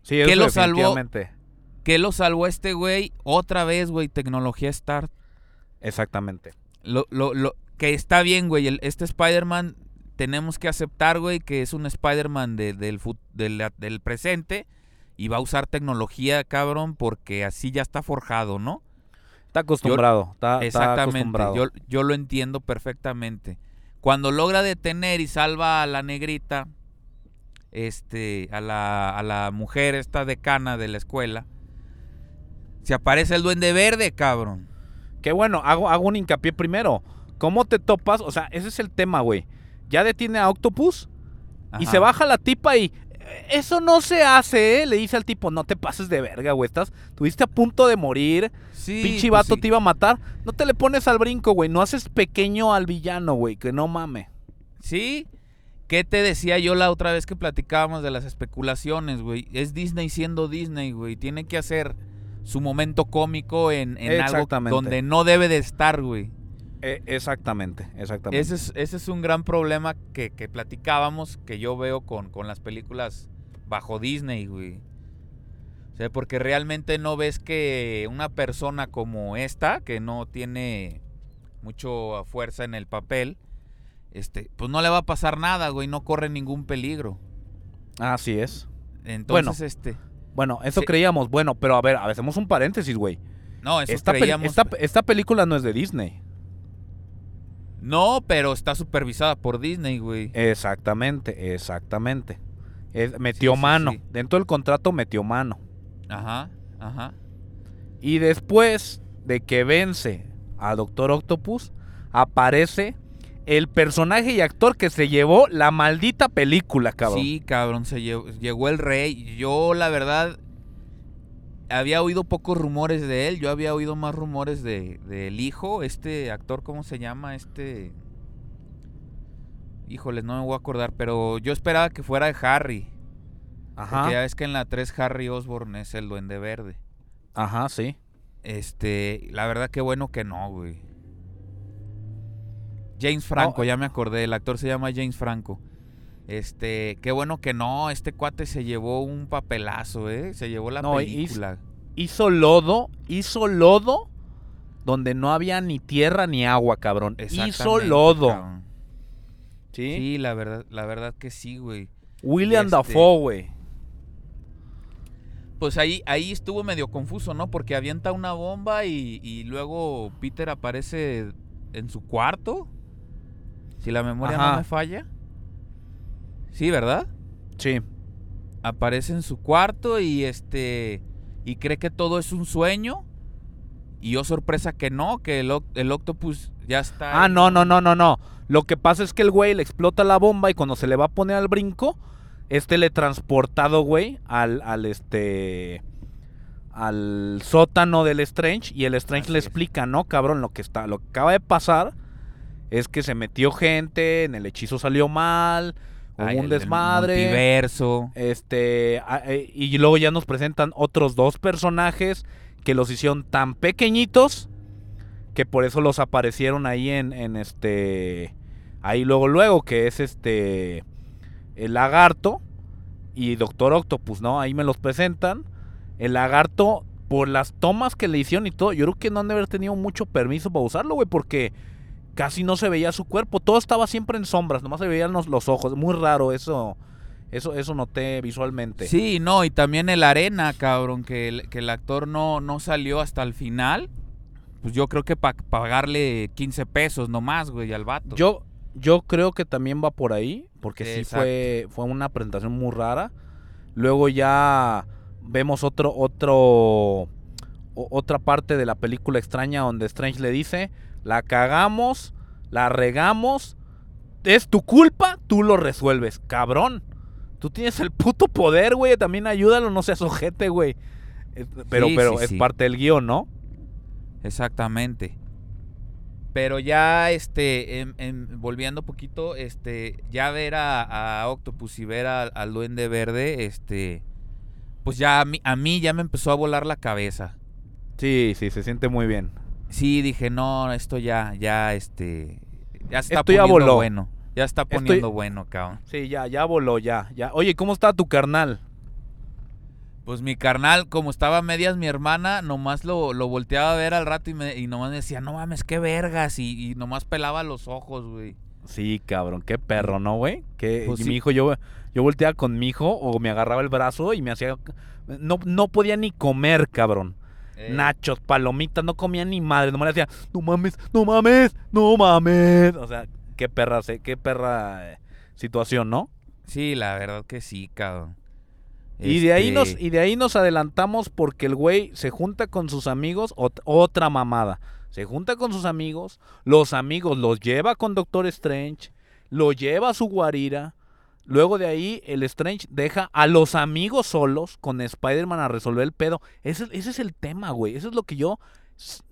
Sí, ¿qué eso lo salvó? ¿Qué lo salvó este güey? Otra vez, güey, tecnología Start. Exactamente. Lo, lo, lo, que está bien, güey. el- Este Spider-Man tenemos que aceptar, güey, que es un Spider-Man de- del, del, del presente y va a usar tecnología, cabrón, porque así ya está forjado, ¿no? Está acostumbrado. está, está Exactamente, acostumbrado. yo, yo lo entiendo perfectamente. Cuando logra detener y salva a la negrita, este, a la, a la mujer esta decana de la escuela, se aparece el duende verde, cabrón. Que bueno, hago, hago un hincapié primero. ¿Cómo te topas? O sea, ese es el tema, güey. Ya detiene a Octopus y se baja la tipa y... Eso no se hace, ¿eh? Le dice al tipo, no te pases de verga, güey. Estás, tuviste a punto de morir. Sí, Pinche pues vato sí. te iba a matar. No te le pones al brinco, güey. No haces pequeño al villano, güey. Que no mame. Sí. ¿Qué te decía yo la otra vez que platicábamos de las especulaciones, güey? Es Disney siendo Disney, güey. Tiene que hacer su momento cómico en, en algo donde no debe de estar, güey. Eh, exactamente, exactamente. Ese es, ese es un gran problema que, que platicábamos, que yo veo con, con las películas bajo Disney, güey. O sea, porque realmente no ves que una persona como esta, que no tiene mucho fuerza en el papel, este, pues no le va a pasar nada, güey, no corre ningún peligro. Así es. Entonces, este, Bueno, eso Sí. creíamos. Bueno, pero a ver, hacemos un paréntesis, güey. no, eso Esta, creíamos. esta, esta película no es de Disney. No, pero está supervisada por Disney, güey. Exactamente, exactamente. Es- metió Sí, sí, mano. sí. Dentro del contrato metió mano. Ajá, ajá. Y después de que vence a Doctor Octopus, aparece el personaje y actor que se llevó la maldita película, cabrón. Sí, cabrón, se llevó, llegó el rey. Yo, la verdad, había oído pocos rumores de él. Yo había oído más rumores de del hijo, este actor, ¿cómo se llama? Este. Híjoles, no me voy a acordar, pero yo esperaba que fuera de Harry. Ajá. Porque ya ves que en la 3 Harry Osborn es el duende verde. Ajá, sí. Este, la verdad que bueno que no, güey. James Franco, No. ya me acordé, el actor se llama James Franco. Este, qué bueno que no, este cuate se llevó un papelazo, ¿eh? Se llevó la No, película. Hizo lodo, hizo lodo donde no había ni tierra ni agua, cabrón. Hizo lodo. cabrón. ¿Sí? Sí, la verdad, la verdad que sí, güey. William este- Dafoe, güey. Pues ahí, ahí estuvo medio confuso, ¿no? Porque avienta una bomba y, y luego Peter aparece en su cuarto. Si la memoria Ajá. no me falla. Sí, ¿verdad? Sí. aparece en su cuarto y este y cree que todo es un sueño y yo sorpresa que no, que el, el octopus ya está Ah, ahí. no, no, no, no, no. Lo que pasa es que el güey le explota la bomba y cuando se le va a poner al brinco, es teletransportado, güey, al, al este. al sótano del Strange. Y el Strange Así le es. explica, no, cabrón, lo que está. Lo que acaba de pasar es que se metió gente, en el hechizo salió mal, Ay, un el- el desmadre. multiverso. Este, a- eh, y luego ya nos presentan otros dos personajes que los hicieron tan pequeñitos que por eso los aparecieron ahí en, en este, ahí luego luego que es este, el lagarto y Doctor Octopus, ¿no? Ahí me los presentan. El lagarto, por las tomas que le hicieron y todo, yo creo que no han de haber tenido mucho permiso para usarlo, güey, porque casi no se veía su cuerpo, todo estaba siempre en sombras, nomás se veían los, los ojos, muy raro eso. Eso, eso noté visualmente. Sí, no, y también el arena, cabrón, que el, que el actor no, no salió hasta el final. Pues yo creo que para pagarle 15 pesos nomás, güey, al vato. Yo, yo creo que también va por ahí, porque sí Exacto. fue, fue una presentación muy rara. Luego ya vemos otro, otro, otra parte de la película extraña donde Strange le dice, la cagamos, la regamos, es tu culpa, tú lo resuelves, cabrón. Tú tienes el puto poder, güey, también ayúdalo, no seas ojete, güey. Es- Pero, Sí, pero sí, es sí. parte del guion, ¿no? Exactamente. Pero ya, este, em- em, volviendo poquito, este, ya ver a, a Octopus y ver a- al Duende Verde, este, pues ya a mí, a mí ya me empezó a volar la cabeza. Sí, sí, se siente muy bien. Sí, dije, no, esto ya, ya, este, ya está Esto ya poniendo voló. bueno. Ya está Estoy- poniendo bueno, cabrón. Sí, ya, ya voló, ya, ya. Oye, ¿cómo está tu carnal? Pues mi carnal, como estaba a medias mi hermana, nomás lo, lo volteaba a ver al rato y, me, y nomás me decía, no mames, qué vergas, y, y nomás pelaba los ojos, güey. Sí, cabrón, qué perro, ¿no, güey? Que Pues sí. mi hijo, yo, yo volteaba con mi hijo o me agarraba el brazo y me hacía... No, no podía ni comer, cabrón. Eh, Nachos, palomitas, no comía ni madre. Nomás le decía, no mames, no mames, no mames. O sea, qué perra, qué perra eh, situación, ¿no? Sí, la verdad que sí, cabrón. Y de ahí Este, nos y de ahí nos adelantamos porque el güey se junta con sus amigos, ot- otra mamada. Se junta con sus amigos, los amigos los lleva con Doctor Strange, lo lleva a su guarira, Luego de ahí, el Strange deja a los amigos solos con Spider-Man a resolver el pedo. Ese, es el tema, güey. Eso es lo que yo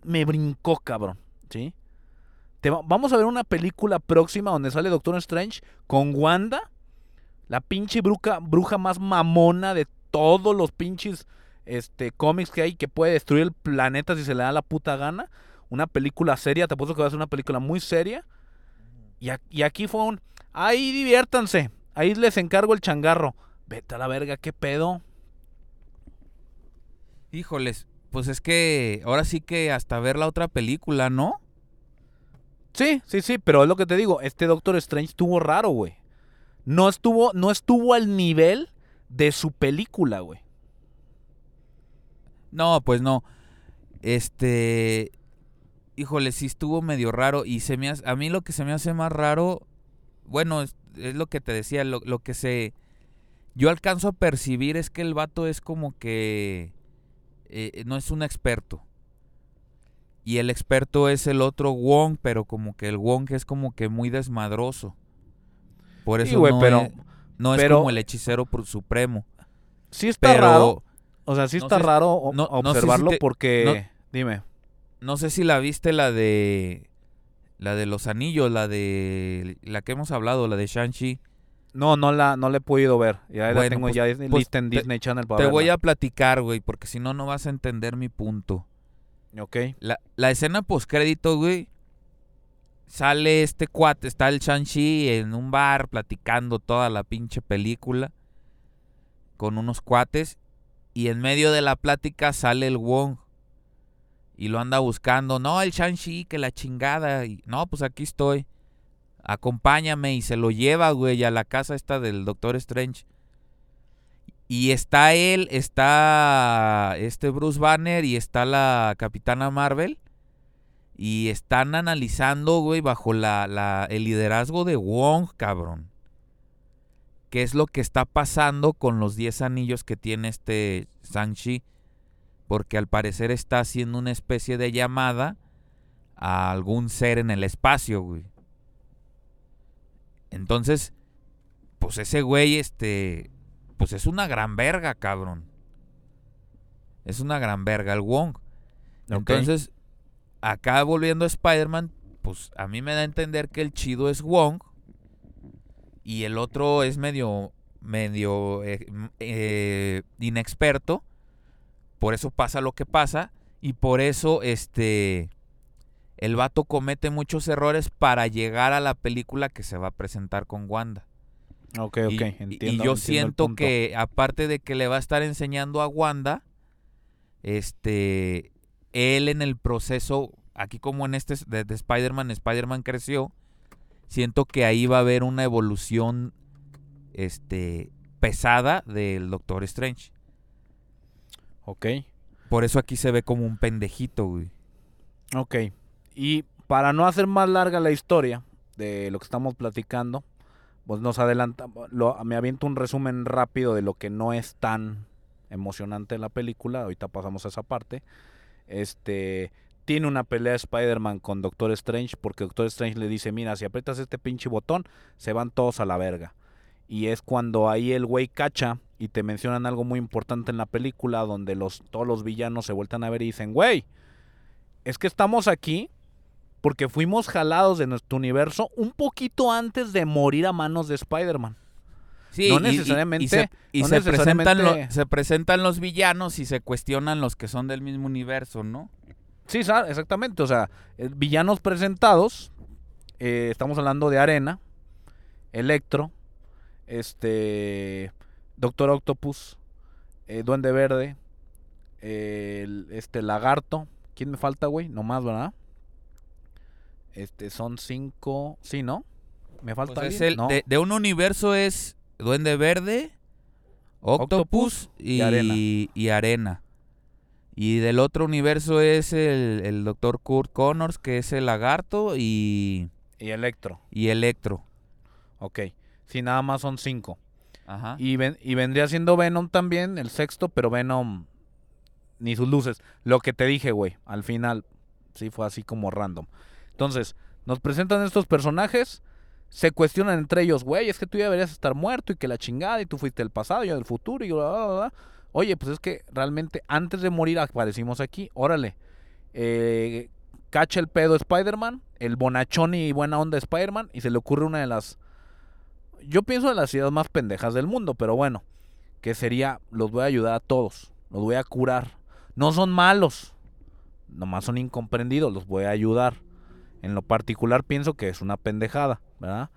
me brincó, cabrón. ¿Sí? Vamos a ver una película próxima donde sale Doctor Strange con Wanda, la pinche bruja, bruja más mamona de todos los pinches este, cómics que hay que puede destruir el planeta si se le da la puta gana. Una película seria, te apuesto que va a ser una película muy seria. Y, y aquí fue un. Ahí diviértanse. Ahí les encargo el changarro. Vete a la verga, qué pedo. Híjoles, pues es que ahora sí que hasta ver la otra película, ¿no? Sí, sí, sí, pero es lo que te digo. Este Doctor Strange estuvo raro, güey. No estuvo, no estuvo al nivel de su película, güey. No, pues no. Este. Híjole, sí estuvo medio raro. Y se me hace- a mí lo que se me hace más raro. Bueno, es, es lo que te decía. Lo, lo que se. Yo alcanzo a percibir es que el vato es como que. eh, no es un experto. Y el experto es el otro Wong, pero como que el Wong es como que muy desmadroso. Por Sí, eso güey, no, pero- es, no es pero- como el hechicero pr- supremo. Sí está Pero raro. O sea, sí está raro no- no sé si observarlo te- porque. Dime. No sé si la viste la de la de los anillos, la de la que hemos hablado, la de Shang-Chi. No, no la, no la he podido ver. Ya la Bueno, tengo pues- ya pues lista te- Disney Channel para Te voy a platicar, güey, porque si no no vas a entender mi punto. Ok. La, la escena postcrédito, güey, sale este cuate, está el Shang-Chi en un bar platicando toda la pinche película con unos cuates y en medio de la plática sale el Wong y lo anda buscando. No, el Shang-Chi, que la chingada. Y, no, pues aquí estoy. Acompáñame y se lo lleva, güey, a la casa esta del Doctor Strange. Y está él, está este Bruce Banner y está la Capitana Marvel. Y están analizando, güey, bajo la, la- el liderazgo de Wong, cabrón. ¿Qué es lo que está pasando con los 10 anillos que tiene este Shang-Chi? Porque al parecer está haciendo una especie de llamada a algún ser en el espacio, güey. Entonces, pues ese güey, este, pues es una gran verga, cabrón. Es una gran verga el Wong. Entonces, acá volviendo a Spider-Man, pues a mí me da a entender que el chido es Wong y el otro es medio, medio eh, eh, inexperto. Por eso pasa lo que pasa y por eso este el vato comete muchos errores para llegar a la película que se va a presentar con Wanda. Ok, ok. y- entiendo. y yo entiendo siento que aparte de que le va a estar enseñando a Wanda, este, él en el proceso, aquí como en este de, de Spider-Man, Spider-Man creció, siento que ahí va a haber una evolución, este, pesada del Doctor Strange. Ok. Por eso aquí se ve como un pendejito, güey. Ok. Y para no hacer más larga la historia de lo que estamos platicando, pues nos adelanta, lo- me aviento un resumen rápido de lo que no es tan emocionante la película. Ahorita pasamos a esa parte. Este tiene una pelea Spider-Man con Doctor Strange porque Doctor Strange le dice, mira, si aprietas este pinche botón, se van todos a la verga. Y es cuando ahí el güey cacha y te mencionan algo muy importante en la película donde los, todos los villanos se vueltan a ver y dicen, güey, es que estamos aquí porque fuimos jalados de nuestro universo un poquito antes de morir a manos de Spider-Man. Sí, No y- y- y necesariamente- se, y no se presentan, necesariamente- lo- se presentan los villanos y se cuestionan los que son del mismo universo, ¿no? Sí, exactamente. O sea, eh, villanos presentados. eh, estamos hablando de Arena, Electro, este, Doctor Octopus, eh, Duende Verde, eh, el- este Lagarto. ¿Quién me falta, güey? No más, ¿verdad? Este, son cinco. Sí, ¿no? ¿Me falta Pues es alguien? el- No. de, de un universo es Duende Verde, Octopus, Octopus y, y Arena. y Arena. Y del otro universo es el, el Dr. Kurt Connors, que es el lagarto, y, Y Electro. y Electro. Ok. Sí, nada más son cinco. Y, ven- y vendría siendo Venom también, el sexto, pero Venom ni sus luces. Lo que te dije, güey, al final sí fue así como random. Entonces, nos presentan estos personajes, se cuestionan entre ellos, güey, es que tú ya deberías estar muerto y que la chingada y tú fuiste del pasado y yo del futuro y bla, bla, bla. Oye, pues es que realmente antes de morir aparecimos aquí, órale. Eh, cacha el pedo Spider-Man, el bonachón y buena onda Spider-Man y se le ocurre una de las... Yo pienso de las ideas más pendejas del mundo, pero bueno, que sería, los voy a ayudar a todos, los voy a curar. No son malos, nomás son incomprendidos, los voy a ayudar. En lo particular pienso que es una pendejada, ¿verdad?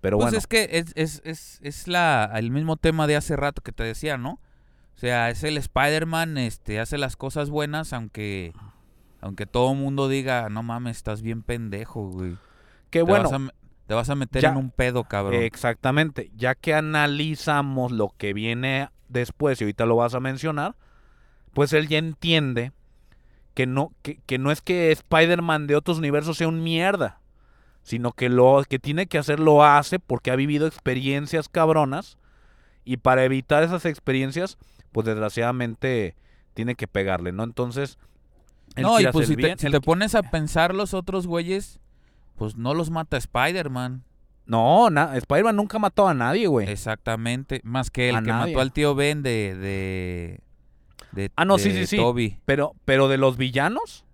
Pero Pues bueno, es que es, es, es, es la, el mismo tema de hace rato que te decía, ¿no? O sea, es el Spider-Man, este, hace las cosas buenas, aunque, aunque todo el mundo diga, no mames, estás bien pendejo, güey. que bueno, vas a, me- te vas a meter ya- en un pedo, cabrón. exactamente, ya que analizamos lo que viene después y ahorita lo vas a mencionar, pues él ya entiende que no, que, que no es que Spider-Man de otros universos sea un mierda, sino que lo que tiene que hacer lo hace porque ha vivido experiencias cabronas y para evitar esas experiencias, pues desgraciadamente tiene que pegarle, ¿no? Entonces, él no, y pues si, bien, te, si él- te pones a pensar los otros güeyes, pues no los mata Spider-Man. No, Spider-Man nunca mató a nadie, güey. Exactamente. Más que el A que nadie. mató al tío Ben de. de, de Ah, no, sí, de sí, sí. Toby. Pero, pero de los villanos,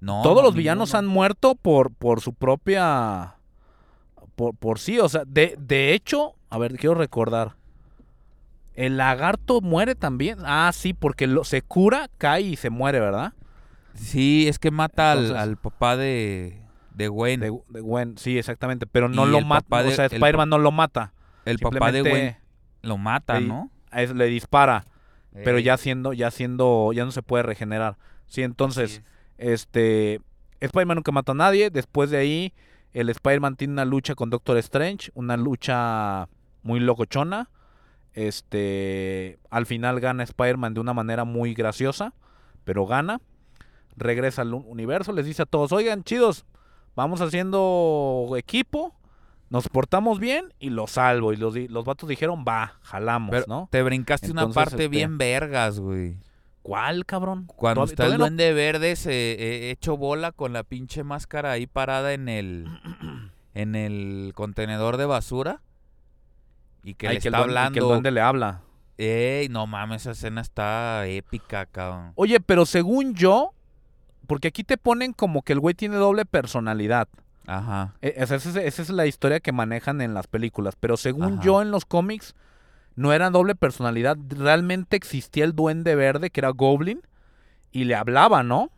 No, Todos no, los villanos han muerto por, por su propia. Por, por sí, o sea, de, de hecho, a ver, quiero recordar. El lagarto muere también. Ah, sí, porque lo- se cura, cae y se muere, ¿verdad? Sí, es que mata al, al papá de, de Wayne. De, de Gwen, sí, exactamente. Pero no Y lo mata. O sea, Spider-Man no lo mata. el papá de Wayne lo mata, le- ¿no? le dispara. Pero ya siendo, ya siendo, ya no se puede regenerar. Sí, entonces. es. Este, Spider-Man nunca mata a nadie. Después de ahí, el Spider-Man tiene una lucha con Doctor Strange, una lucha muy locochona. Este, al final gana Spider-Man de una manera muy graciosa, pero gana. Regresa al un- universo, les dice a todos, oigan, chidos, vamos haciendo equipo, nos portamos bien y lo salvo. Y los, di- los vatos dijeron, va, jalamos, Pero ¿no? te brincaste una parte este, bien vergas, güey. ¿Cuál, cabrón? Cuando está el no- duende verde se eh, hecho bola con la pinche máscara ahí parada en el en el contenedor de basura y que Ay, le que el está duende- que el hablando. duende le habla. Ey, no mames, esa escena está épica, cabrón. Oye, pero según yo, porque aquí te ponen como que el güey tiene doble personalidad. Ajá. E- Esa, esa es- esa es la historia que manejan en las películas. Pero según Ajá. yo en los cómics, no era doble personalidad. Realmente existía el duende verde que era Goblin y le hablaba, ¿no?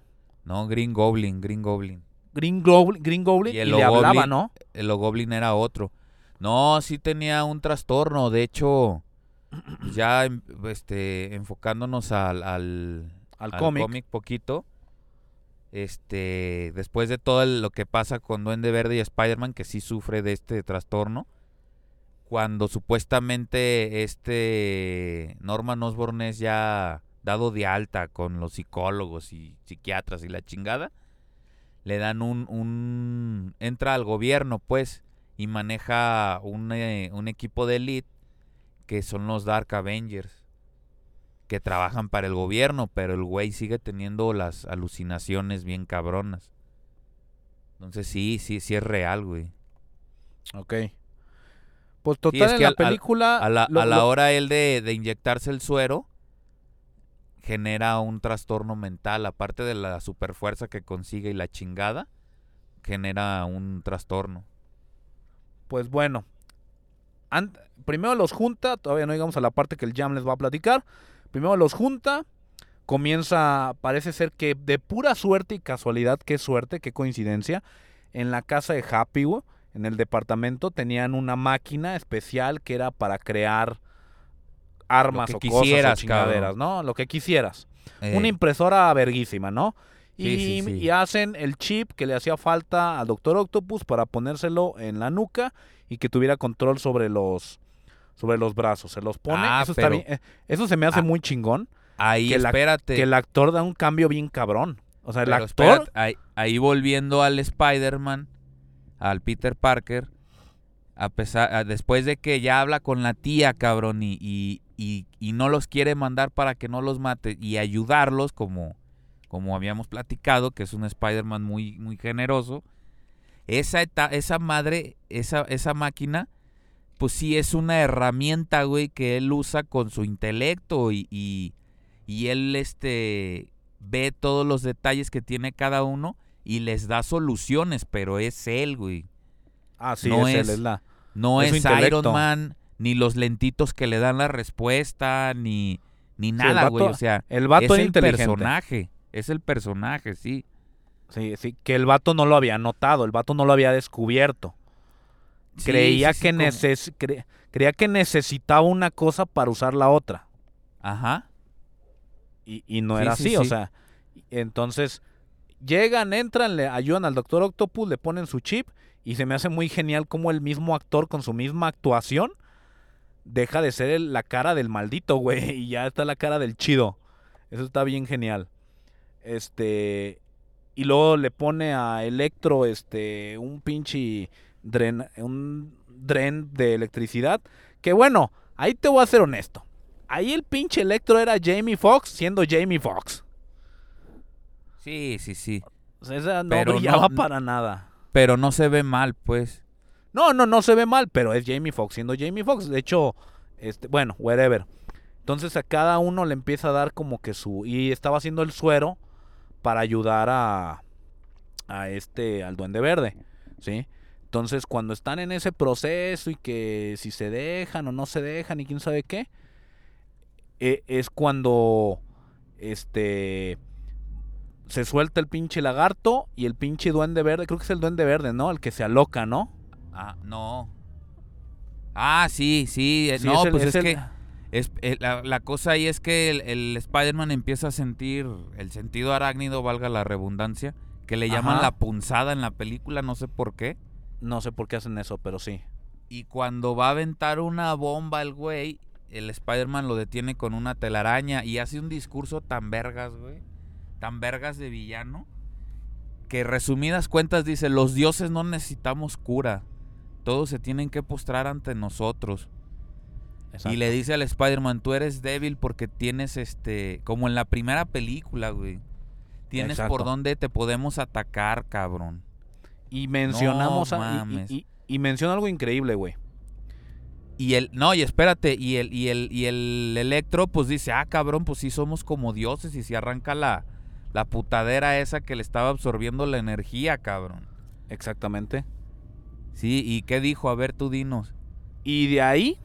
No, Green Goblin, Green Goblin. Green Goblin, Green Goblin Y le hablaba, ¿no? El Goblin era otro. No, sí tenía un trastorno. De hecho, ya em- este, enfocándonos al, al, Al al cómic. cómic poquito. Este, después de todo lo que pasa con Duende Verde y Spider-Man, que sí sufre de este trastorno, cuando supuestamente este Norman Osborn es ya dado de alta con los psicólogos y psiquiatras y la chingada, le dan un, un entra al gobierno, pues, y maneja un, eh, un equipo de elite que son los Dark Avengers que trabajan para el gobierno, pero el güey sigue teniendo las alucinaciones bien cabronas. Entonces sí, sí, sí es real, güey. Ok. Pues total, es en que la al- película... A la, lo- a la lo- hora él de, de inyectarse el suero, genera un trastorno mental, aparte de la superfuerza que consigue y la chingada, genera un trastorno. Pues bueno. primero los junta, todavía no llegamos a la parte que el Jam les va a platicar. Primero los junta. Comienza, parece ser que de pura suerte y casualidad, qué suerte, qué coincidencia. En la casa de Happy, en el departamento, tenían una máquina especial que era para crear armas que o cosas o chingaderas, cabrón. ¿no? Lo que quisieras. Eh, Una impresora verguísima, ¿no? Y, Sí, sí, sí. y hacen el chip que le hacía falta al Doctor Octopus para ponérselo en la nuca y que tuviera control sobre los sobre los brazos. Se los pone. Ah, eso, está pero- bien, eh, eso se me hace Ah, muy chingón. ahí que la- espérate. Que el actor da un cambio bien cabrón. O sea, el Pero actor. espérate, ahí, ahí volviendo al Spider-Man, al Peter Parker, a pesar, a- después de que ya habla con la tía, cabrón, y, y, y- y no los quiere mandar para que no los mate y ayudarlos, como, como habíamos platicado, que es un Spider-Man muy, muy generoso, esa, esa madre, esa, esa máquina, pues sí es una herramienta, güey, que él usa con su intelecto y, y, y él este, ve todos los detalles que tiene cada uno y les da soluciones, pero es él, güey. Ah, sí, No es, él, es- es la... No Es. Iron Man, ni los lentitos que le dan la respuesta, ni, ni nada, güey. vato- O sea, El vato es el personaje. Es el personaje, sí. Sí, sí, que el vato no lo había notado, el vato no lo había descubierto. Sí, creía, sí, sí, que neces- cre- creía que necesitaba una cosa para usar la otra. Ajá. Y, y no era sí, así, o sea, entonces llegan, entran, le ayudan al Doctor Octopus, le ponen su chip y se me hace muy genial como el mismo actor con su misma actuación deja de ser el- la cara del maldito, güey, y ya está la cara del chido. Eso está bien genial. Este y luego le pone a Electro este un pinche dren un dren de electricidad, que bueno, ahí te voy a ser honesto. Ahí el pinche Electro era Jamie Foxx siendo Jamie Foxx. Sí, sí, sí. O sea, esa no Pero no- brillaba no- para nada. Pero no se ve mal, pues. No, no, no se ve mal, pero es Jamie Foxx siendo Jamie Foxx. De hecho, este, bueno, whatever. Entonces a cada uno le empieza a dar como que su... Y estaba haciendo el suero para ayudar a... A este, al Duende Verde, ¿sí? Entonces cuando están en ese proceso y que si se dejan o no se dejan y quién sabe qué, e- es cuando, este... Se suelta el pinche lagarto y el pinche duende verde, creo que es el duende verde, ¿no? El que se aloca, ¿no? Ah, no. Ah, sí, sí. eh, Sí, no, es el- pues es es, el- que es, eh, la, la cosa ahí es que el, el Spider-Man empieza a sentir el sentido arácnido, valga la redundancia, que le llaman Ajá. la punzada en la película, no sé por qué. No sé por qué hacen eso, pero sí. Y cuando va a aventar una bomba el güey, el Spider-Man lo detiene con una telaraña y hace un discurso tan vergas, güey. Tan vergas de villano. Que resumidas cuentas dice, los dioses no necesitamos cura. Todos se tienen que postrar ante nosotros. Y le dice al Spider-Man, tú eres débil porque tienes este, como en la primera película, güey. Tienes por dónde te podemos atacar, cabrón. Y mencionamos No a- mames. y, y- y menciona algo increíble, güey. Y el, no, y espérate, y el, y el, y el Electro, pues dice, ah, cabrón, pues sí somos como dioses, y si arranca la, la putadera esa que le estaba absorbiendo la energía, cabrón. Exactamente. Sí, ¿y qué dijo? A ver, tú dinos. Y de ahí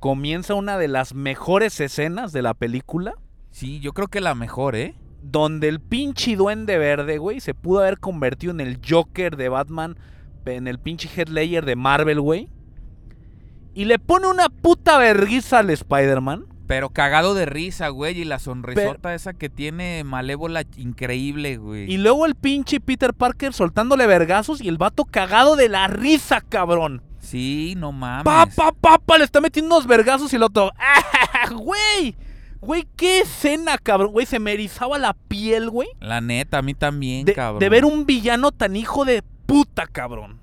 comienza una de las mejores escenas de la película. Sí, yo creo que la mejor, ¿eh? Donde el pinche duende verde, güey, se pudo haber convertido en el Joker de Batman. En el pinche Headlayer de Marvel, güey. Y le pone una puta verguiza al Spider-Man. Pero cagado de risa, güey, y la sonrisota esa que tiene malévola increíble, güey. Y luego el pinche Peter Parker soltándole vergazos y el vato cagado de la risa, cabrón. Sí, no mames. Pa, pa, pa, pa, le está metiendo unos vergazos y el otro. ¡Ah, güey! Güey, qué escena, cabrón. Güey, se me erizaba la piel, güey. La neta, a mí también, De, cabrón. de ver un villano tan hijo de puta, cabrón.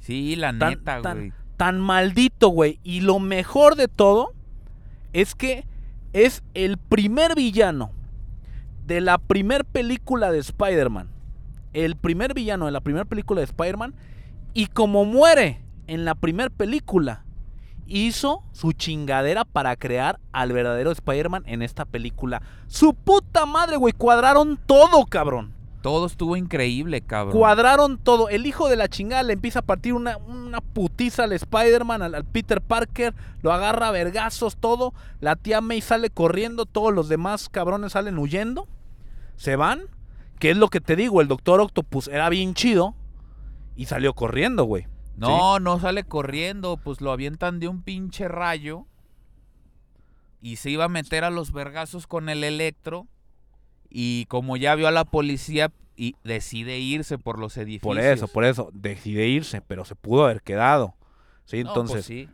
Sí, la Tan, neta, tan- güey. tan maldito, güey. Y lo mejor de todo es que es el primer villano de la primer película de Spider-Man. El primer villano de la primera película de Spider-Man. Y como muere en la primera película, hizo su chingadera para crear al verdadero Spider-Man en esta película. Su puta madre, güey. Cuadraron todo, cabrón. Todo estuvo increíble, cabrón. Cuadraron todo. El hijo de la chingada le empieza a partir una, una putiza al Spider-Man, al, al Peter Parker. Lo agarra a vergazos, todo. La tía May sale corriendo. Todos los demás cabrones salen huyendo. Se van. Que es lo que te digo, el Doctor Octopus era bien chido. Y salió corriendo, güey. No, no sale corriendo, pues lo avientan de un pinche rayo. Y se iba a meter a los vergazos con el electro. Y como ya vio a la policía, y decide irse por los edificios. Por eso, por eso. Decide irse, pero se pudo haber quedado. Sí, No, entonces. pues sí.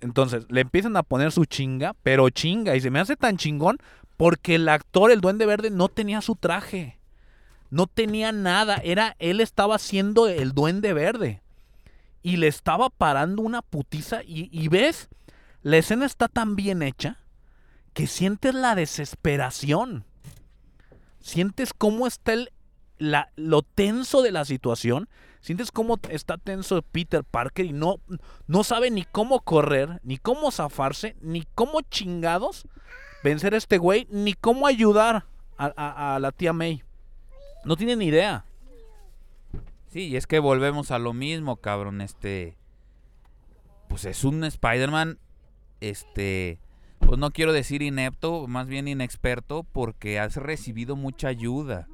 Entonces, le empiezan a poner su chinga, pero chinga. Y se me hace tan chingón porque el actor, el Duende Verde, no tenía su traje. No tenía nada. Era, él estaba siendo el Duende Verde. Y le estaba parando una putiza. Y, ves, la escena está tan bien hecha que sientes la desesperación. Sientes cómo está el, lo tenso de la situación. Sientes cómo está tenso Peter Parker y no, no sabe ni cómo correr, ni cómo zafarse, ni cómo chingados vencer a este güey, ni cómo ayudar a la tía May. No tiene ni idea. Sí, y es que volvemos a lo mismo, cabrón. Este. Pues es un Spider-Man. Este. Pues no quiero decir inepto, más bien inexperto, porque has recibido mucha ayuda.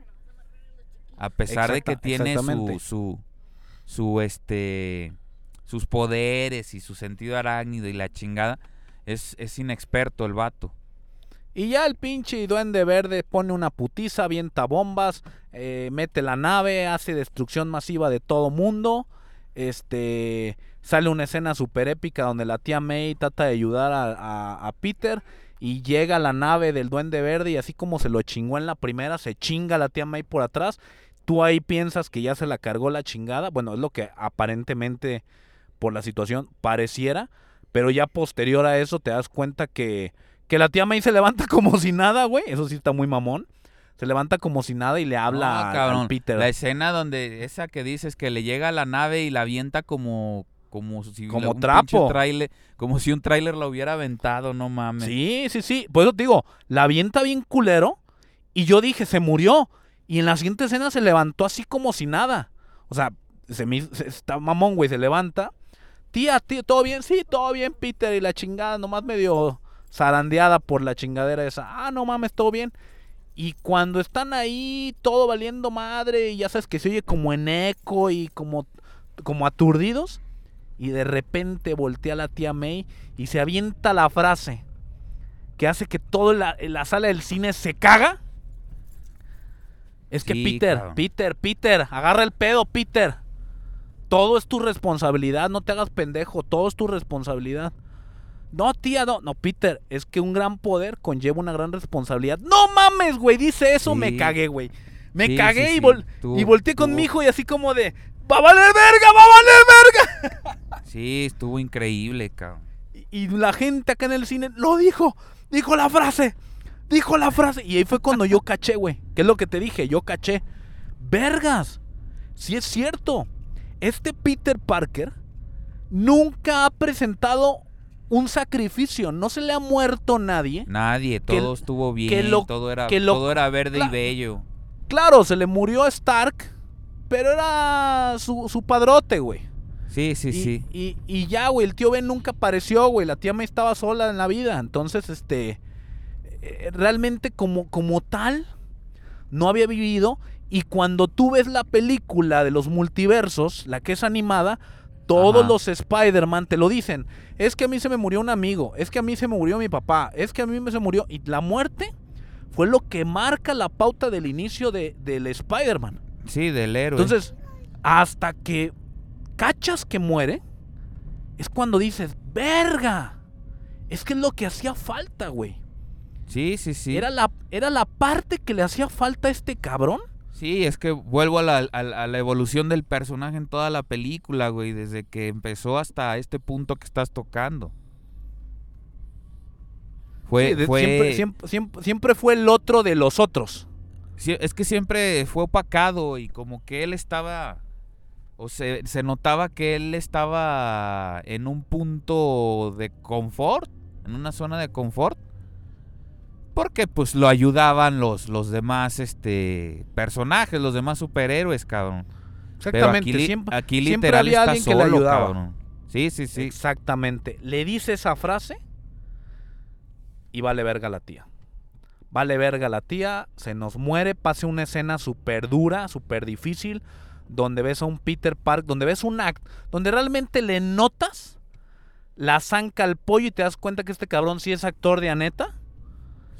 A pesar de que tiene su, su. Su este. Sus poderes y su sentido arácnido y la chingada. Es, es inexperto el vato. Y ya el pinche duende verde pone una putiza, avienta bombas, eh, mete la nave, hace destrucción masiva de todo mundo. Este sale una escena super épica donde la tía May trata de ayudar a, a- a Peter y llega la nave del duende verde y así como se lo chingó en la primera, se chinga la tía May por atrás. Tú ahí piensas que ya se la cargó la chingada. Bueno, es lo que aparentemente por la situación pareciera. Pero ya posterior a eso te das cuenta que, que la tía May se levanta como si nada, güey. Eso sí está muy mamón. Se levanta como si nada y le habla No, cabrón. Peter. La escena donde esa que dices que le llega a la nave y la avienta como como si Como un trapo. tráiler- como si un tráiler la hubiera aventado, no mames. Sí, sí, sí. Por eso te digo, la avienta bien culero. Y yo dije, se murió. Y en la siguiente escena se levantó así como si nada. O sea, se me, se- está mamón, güey. Se levanta. Tía, tío, ¿todo bien? Sí, todo bien, Peter. Y la chingada, nomás medio zarandeada por la chingadera esa. Ah, no mames, todo bien. Y cuando están ahí, todo valiendo madre, y ya sabes que se oye como en eco y como, como aturdidos. Y de repente voltea la tía May y se avienta la frase que hace que toda la, la sala del cine se caga. Es que Peter. Peter, Peter, agarra el pedo, Peter. Todo es tu responsabilidad, no te hagas pendejo, todo es tu responsabilidad. No, tía, no, no, Peter, es que un gran poder conlleva una gran responsabilidad. No mames, güey, dice eso, me cagué, güey. Me Sí, cagué sí, y, vol- y volteé con mi hijo y así como de, va a valer verga, va a valer verga. Sí, estuvo increíble, cabrón. Y, y la gente acá en el cine lo dijo, dijo la frase, dijo la frase. Y ahí fue cuando yo caché, güey. ¿Qué es lo que te dije? Yo caché. Vergas, si es cierto. Este Peter Parker nunca ha presentado un sacrificio. No se le ha muerto nadie. Nadie, Que- todo estuvo bien, que lo- todo era que lo- todo era verde y bello. Claro, se le murió a Stark, pero era su, su padrote, güey. Sí, sí, y, sí. Y, y ya, güey, el tío Ben nunca apareció, güey. La tía May estaba sola en la vida. Entonces, este. eh, realmente, como, como tal, no había vivido. Y cuando tú ves la película de los multiversos, la que es animada, todos Ajá. los Spider-Man te lo dicen. Es que a mí se me murió un amigo. Es que a mí se me murió mi papá. Es que a mí me se murió. Y la muerte fue lo que marca la pauta del inicio de, del Spider-Man. Sí, del héroe. Entonces, hasta que cachas que muere, es cuando dices, verga. Es que es lo que hacía falta, güey. sí, sí, sí. Era, la, era la parte que le hacía falta a este cabrón. Sí, es que vuelvo a la, a la- a la evolución del personaje en toda la película, güey, desde que empezó hasta este punto que estás tocando. Fue, Sí, de- fue, siempre, siempre, siempre, siempre fue el otro de los otros. Sí, es que siempre fue opacado y como que él estaba, o se, se notaba que él estaba en un punto de confort, en una zona de confort, porque pues lo ayudaban los, los demás este, personajes, los demás superhéroes, cabrón. Pero Exactamente. aquí, siempre, aquí siempre literal había está alguien que le solo, ayudaba. cabrón. Sí, sí, sí. Exactamente. Le dice esa frase y vale verga la tía. Vale verga la tía, se nos muere, pase una escena súper dura, súper difícil, donde ves a un Peter Park, donde ves un act, donde realmente le notas la zanca al pollo y te das cuenta que este cabrón sí es actor de Aneta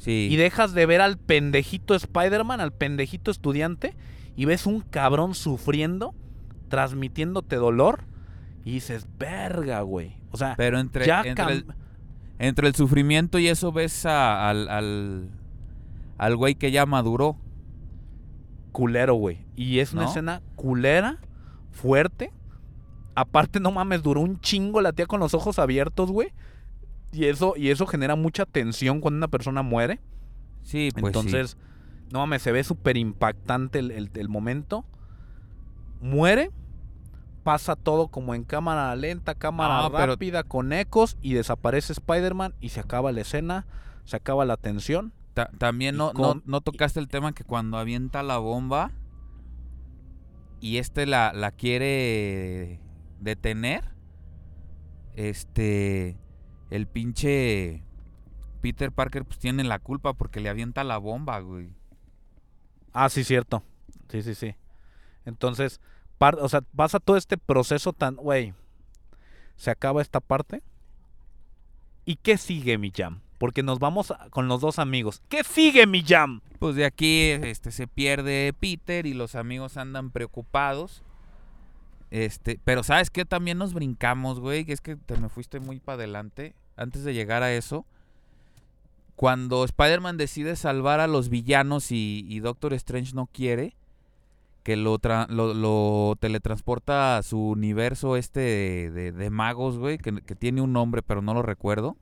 Sí. y dejas de ver al pendejito Spider-Man, al pendejito estudiante y ves un cabrón sufriendo, transmitiéndote dolor y dices, verga, güey. O sea, Pero entre, ya entre, el, entre el sufrimiento y eso ves a- al, al, al güey que ya maduró. culero, güey. Y es una ¿No? escena culera, fuerte. Aparte, no mames, duró un chingo la tía con los ojos abiertos, güey. Y eso, y eso genera mucha tensión cuando una persona muere. Sí, pues sí. Entonces, No mames, se ve súper impactante el, el- el momento. Muere. Pasa todo como en cámara lenta, cámara Ah, pero- rápida, con ecos. Y desaparece Spider-Man y se acaba la escena. Se acaba la tensión. Ta- también no, con- no, no tocaste el tema que cuando avienta la bomba y este la, la quiere detener, este, el pinche Peter Parker pues tiene la culpa porque le avienta la bomba, güey. Ah, sí, cierto. Sí, sí, sí. Entonces, par- o sea, pasa todo este proceso tan, güey. Se acaba esta parte. ¿Y qué sigue, mi jam? Porque nos vamos a- con los dos amigos. ¿Qué sigue, mi jam? Pues de aquí este, se pierde Peter y los amigos andan preocupados. Este, pero ¿sabes qué? También nos brincamos, güey. Que es que te me fuiste muy para adelante. Antes de llegar a eso. Cuando Spider-Man decide salvar a los villanos y, y Doctor Strange no quiere. Que lo, tra- lo, lo teletransporta a su universo este de, magos, güey. Que, que tiene un nombre, pero no lo recuerdo.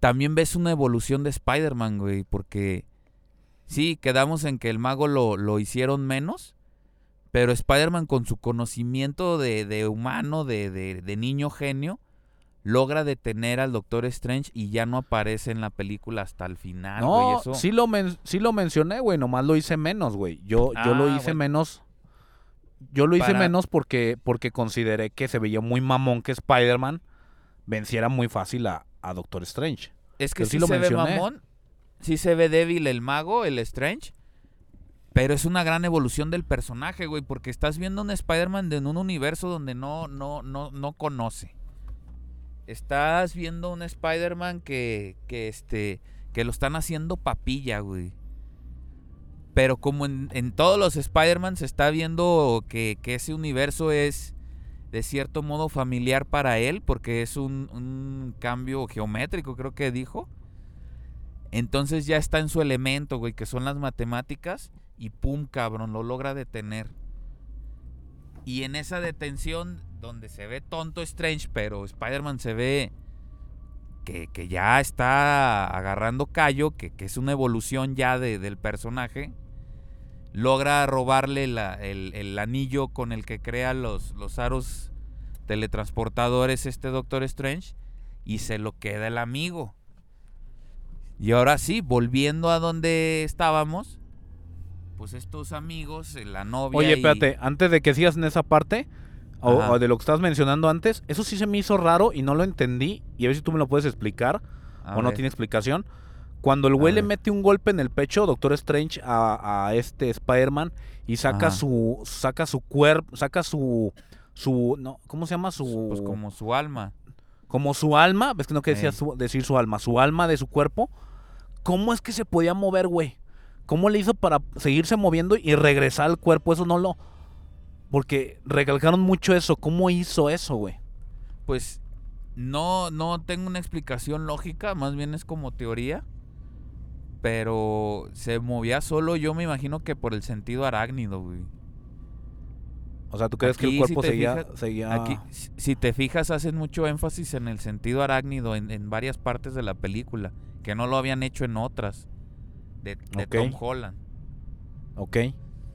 También ves una evolución de Spider-Man, güey. Porque sí, quedamos en que el mago lo, lo hicieron menos. Pero Spider-Man con su conocimiento de, de humano, de, de- de niño genio, logra detener al Doctor Strange y ya no aparece en la película hasta el final, no, Eso- sí lo, men- sí lo mencioné, güey. Nomás lo hice menos, güey. Yo, yo lo Ah, hice bueno. menos. Yo lo hice Para- menos porque, porque consideré que se veía muy mamón que Spider-Man venciera muy fácil a, a Doctor Strange. Es que sí sí, lo se ve mencioné. mamón, sí se ve débil el mago, el Strange, pero es una gran evolución del personaje, güey, porque estás viendo un Spider-Man de- en un universo donde no, no, no, no conoce. Estás viendo un Spider-Man que, que, este, que lo están haciendo papilla, güey. Pero como en, en todos los Spider-Man se está viendo que, que ese universo es de cierto modo familiar para él, porque es un, un cambio geométrico, creo que dijo. Entonces ya está en su elemento, güey, que son las matemáticas, y pum, cabrón, lo logra detener. Y en esa detención, donde se ve tonto Strange, pero Spider-Man se ve que, que ya está agarrando callo, que, que es una evolución ya de- del personaje, logra robarle la- el, el anillo con el que crea los, los aros teletransportadores este Doctor Strange y se lo queda el amigo. Y ahora sí, volviendo a donde estábamos, pues estos amigos, eh, la novia Oye, y- espérate, antes de que sigas en esa parte, o, de lo que estabas mencionando antes, eso sí se me hizo raro y no lo entendí. Y a ver si tú me lo puedes explicar A o no tiene explicación. Cuando el güey le mete un golpe en el pecho, Doctor Strange, a, a este Spider-Man y saca Ajá. su saca su cuerpo, saca su su no, ¿cómo se llama? Su Pues como su alma. como su alma, ves que no quería decir su alma, su alma de su cuerpo. ¿Cómo es que se podía mover, güey? ¿Cómo le hizo para seguirse moviendo y regresar al cuerpo? Eso no lo porque recalcaron mucho eso, ¿cómo hizo eso, güey? Pues no, no tengo una explicación lógica, más bien es como teoría. Pero se movía solo, yo me imagino que por el sentido arácnido, güey. O sea, ¿tú crees que el cuerpo si seguía, fijas- seguía Aquí, si- si te fijas, hacen mucho énfasis en el sentido arácnido en, en varias partes de la película, que no lo habían hecho en otras, de, de. Tom Holland. Ok.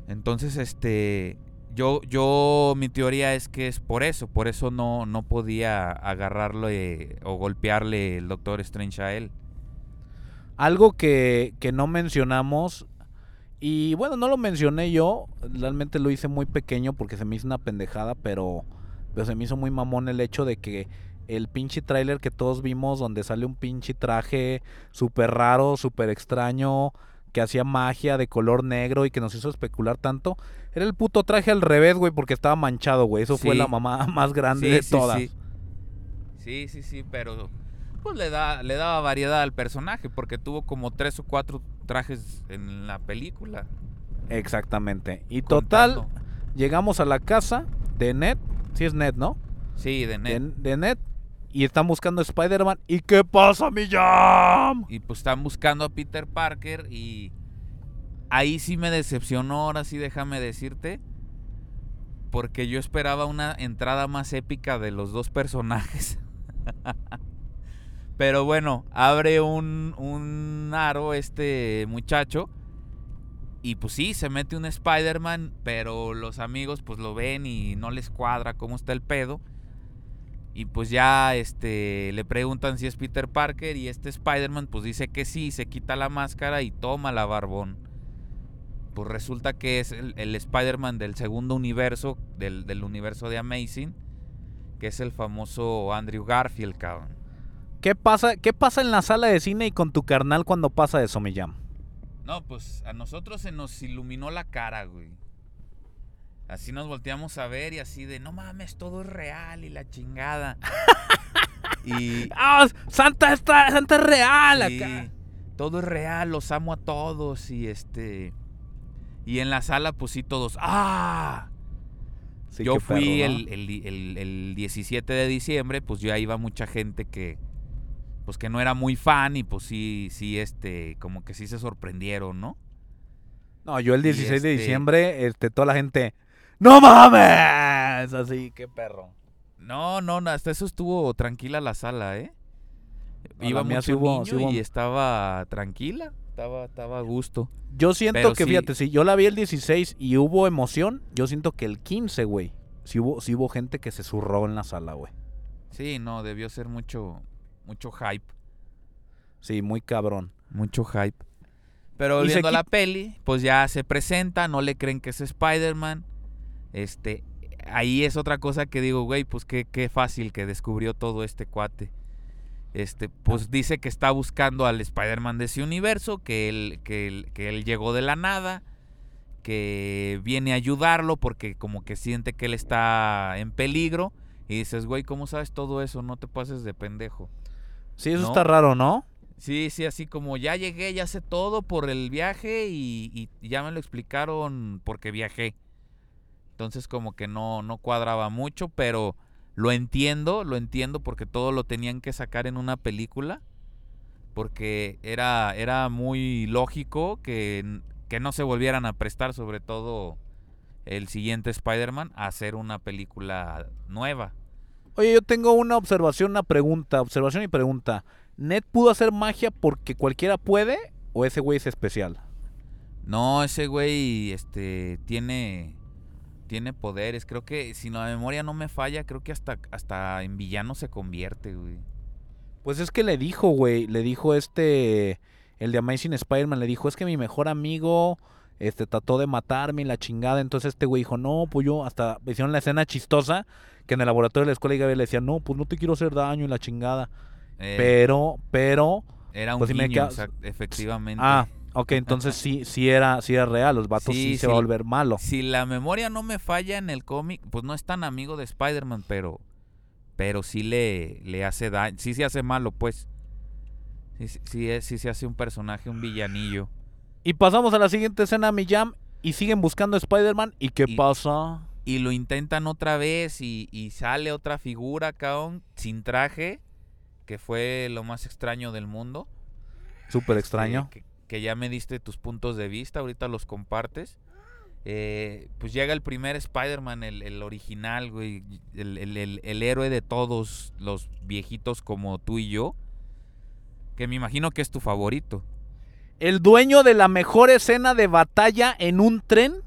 Entonces, este, yo, yo, mi teoría es que es por eso, por eso no, no podía agarrarle o golpearle el Doctor Strange a él. Algo que, que no mencionamos, y bueno, no lo mencioné yo, realmente lo hice muy pequeño porque se me hizo una pendejada, pero, pero se me hizo muy mamón el hecho de que el pinche tráiler que todos vimos donde sale un pinche traje súper raro, súper extraño, que hacía magia de color negro y que nos hizo especular tanto, era el puto traje al revés, güey, porque estaba manchado, güey. Eso fue Sí. la mamá más grande Sí, de sí, todas. Sí. sí, sí, sí, pero pues le da, le daba variedad al personaje porque tuvo como tres o cuatro trajes en la película. Exactamente. Y total, contando. llegamos a la casa de Ned, si es Ned, ¿no? Sí, de de, net. de Ned y están buscando a Spider-Man. ¿Y qué pasa, mi jam? Y pues están buscando a Peter Parker y ahí sí me decepcionó, ahora sí déjame decirte. Porque yo esperaba una entrada más épica de los dos personajes. Pero bueno, abre un, un aro este muchacho Y pues sí, se mete un Spider-Man, pero los amigos pues lo ven y no les cuadra cómo está el pedo. Y pues ya este, le preguntan si es Peter Parker y este Spider-Man pues dice que sí, se quita la máscara y toma la barbón. Pues resulta que es el, el Spider-Man del segundo universo, del, del universo de Amazing, que es el famoso Andrew Garfield, cabrón. ¿Qué pasa, ¿Qué pasa en la sala de cine y con tu carnal cuando pasa eso, me llama? No, pues a nosotros se nos iluminó la cara, güey. Así nos volteamos a ver y así de, no mames, todo es real y la chingada. y ¡Ah! ¡Santa, está, Santa es real acá! todo es real, los amo a todos y este... Y en la sala, pues sí, todos, ¡ah! Sí, yo fui perro, ¿no? el, el- el- el 17 de diciembre, pues ya iba mucha gente que, pues que no era muy fan y pues sí, sí, este, como que sí se sorprendieron, ¿no? No, yo el Y 16 de este- diciembre, este, toda la gente... ¡No mames! Así, qué perro. No, no, hasta eso estuvo tranquila la sala, ¿eh? No, Iba mucho sí hubo- niño sí hubo- y estaba tranquila, estaba, estaba a gusto. Yo siento Pero que, sí- fíjate, si yo la vi el 16 y hubo emoción, yo siento que el 15, güey, sí hubo, sí hubo gente que se zurró en la sala, güey. Sí, no, debió ser mucho, mucho hype, Sí, muy cabrón. mucho hype. Pero viendo la peli, pues ya se presenta, no le creen que es Spider-Man. Este, ahí es otra cosa que digo, güey, pues qué, qué fácil que descubrió todo este cuate. Este, pues dice que está buscando al Spider-Man de ese universo, que él, que, él, que él llegó de la nada, que viene a ayudarlo porque como que siente que él está en peligro. Y dices, güey, ¿cómo sabes todo eso? No te pases de pendejo. Sí, eso ¿No? está raro, ¿no? Sí, sí, así como ya llegué, ya sé todo por el viaje y, y ya me lo explicaron porque viajé. Entonces como que no, no cuadraba mucho, pero lo entiendo, lo entiendo porque todo lo tenían que sacar en una película. Porque era, era muy lógico que, que no se volvieran a prestar, sobre todo el siguiente Spider-Man, a hacer una película nueva. Oye, yo tengo una observación, una pregunta, observación y pregunta. ¿Ned pudo hacer magia porque cualquiera puede o ese güey es especial? No, ese güey este tiene tiene poderes, creo que si la memoria no me falla, creo que hasta hasta en villano se convierte, güey. Pues es que le dijo, güey, le dijo este, el de Amazing Spider-Man, le dijo, es que mi mejor amigo, este, trató de matarme y la chingada, entonces este güey dijo, no, pues yo, hasta hicieron la escena chistosa, que en el laboratorio de la escuela y Gabriel le decía, no, pues no te quiero hacer daño y la chingada, Eh, pero, pero, era un pues exact- efectivamente. ah, ok, entonces sí, sí era, sí era real, los vatos sí, Sí, se va a volver malo. Si la memoria no me falla en el cómic, pues no es tan amigo de Spider-Man, pero pero sí le, le hace daño, sí se hace malo, pues. Sí, sí, sí, es- sí se hace un personaje, un villanillo. Y pasamos a la siguiente escena, mi jam, y siguen buscando a Spider-Man, ¿y qué Y- pasa? y lo intentan otra vez y, y sale otra figura, cabrón, sin traje, que fue lo más extraño del mundo. Súper Este, extraño. que, que ya me diste tus puntos de vista, ahorita los compartes. Eh, pues llega el primer Spider-Man, el, el original, güey, el, el- el- héroe de todos los viejitos como tú y yo, que me imagino que es tu favorito. El dueño de la mejor escena de batalla en un tren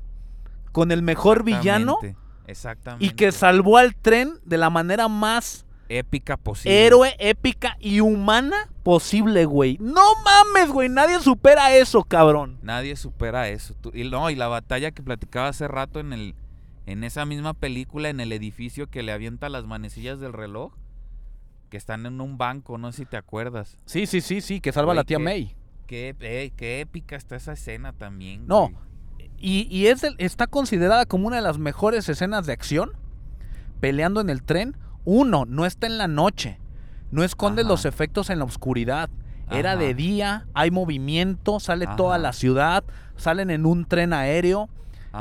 con el mejor villano Exactamente. y que salvó al tren de la manera más épica posible. héroe, épica y humana posible, güey. No mames, güey, nadie supera eso, cabrón. Nadie supera eso. Tú- y no, y la batalla que platicaba hace rato en el en esa misma película en el edificio que le avienta las manecillas del reloj que están en un banco, no sé si te acuerdas. Sí, sí, sí, sí, que salva a la tía qué- May. Qué, eh, qué épica está esa escena también. No, güey. Y, y es el- está considerada como una de las mejores escenas de acción. Peleando en el tren. Uno, no está en la noche. No esconde Ajá. los efectos en la oscuridad. Era de día, hay movimiento, sale toda la ciudad, salen en un tren aéreo.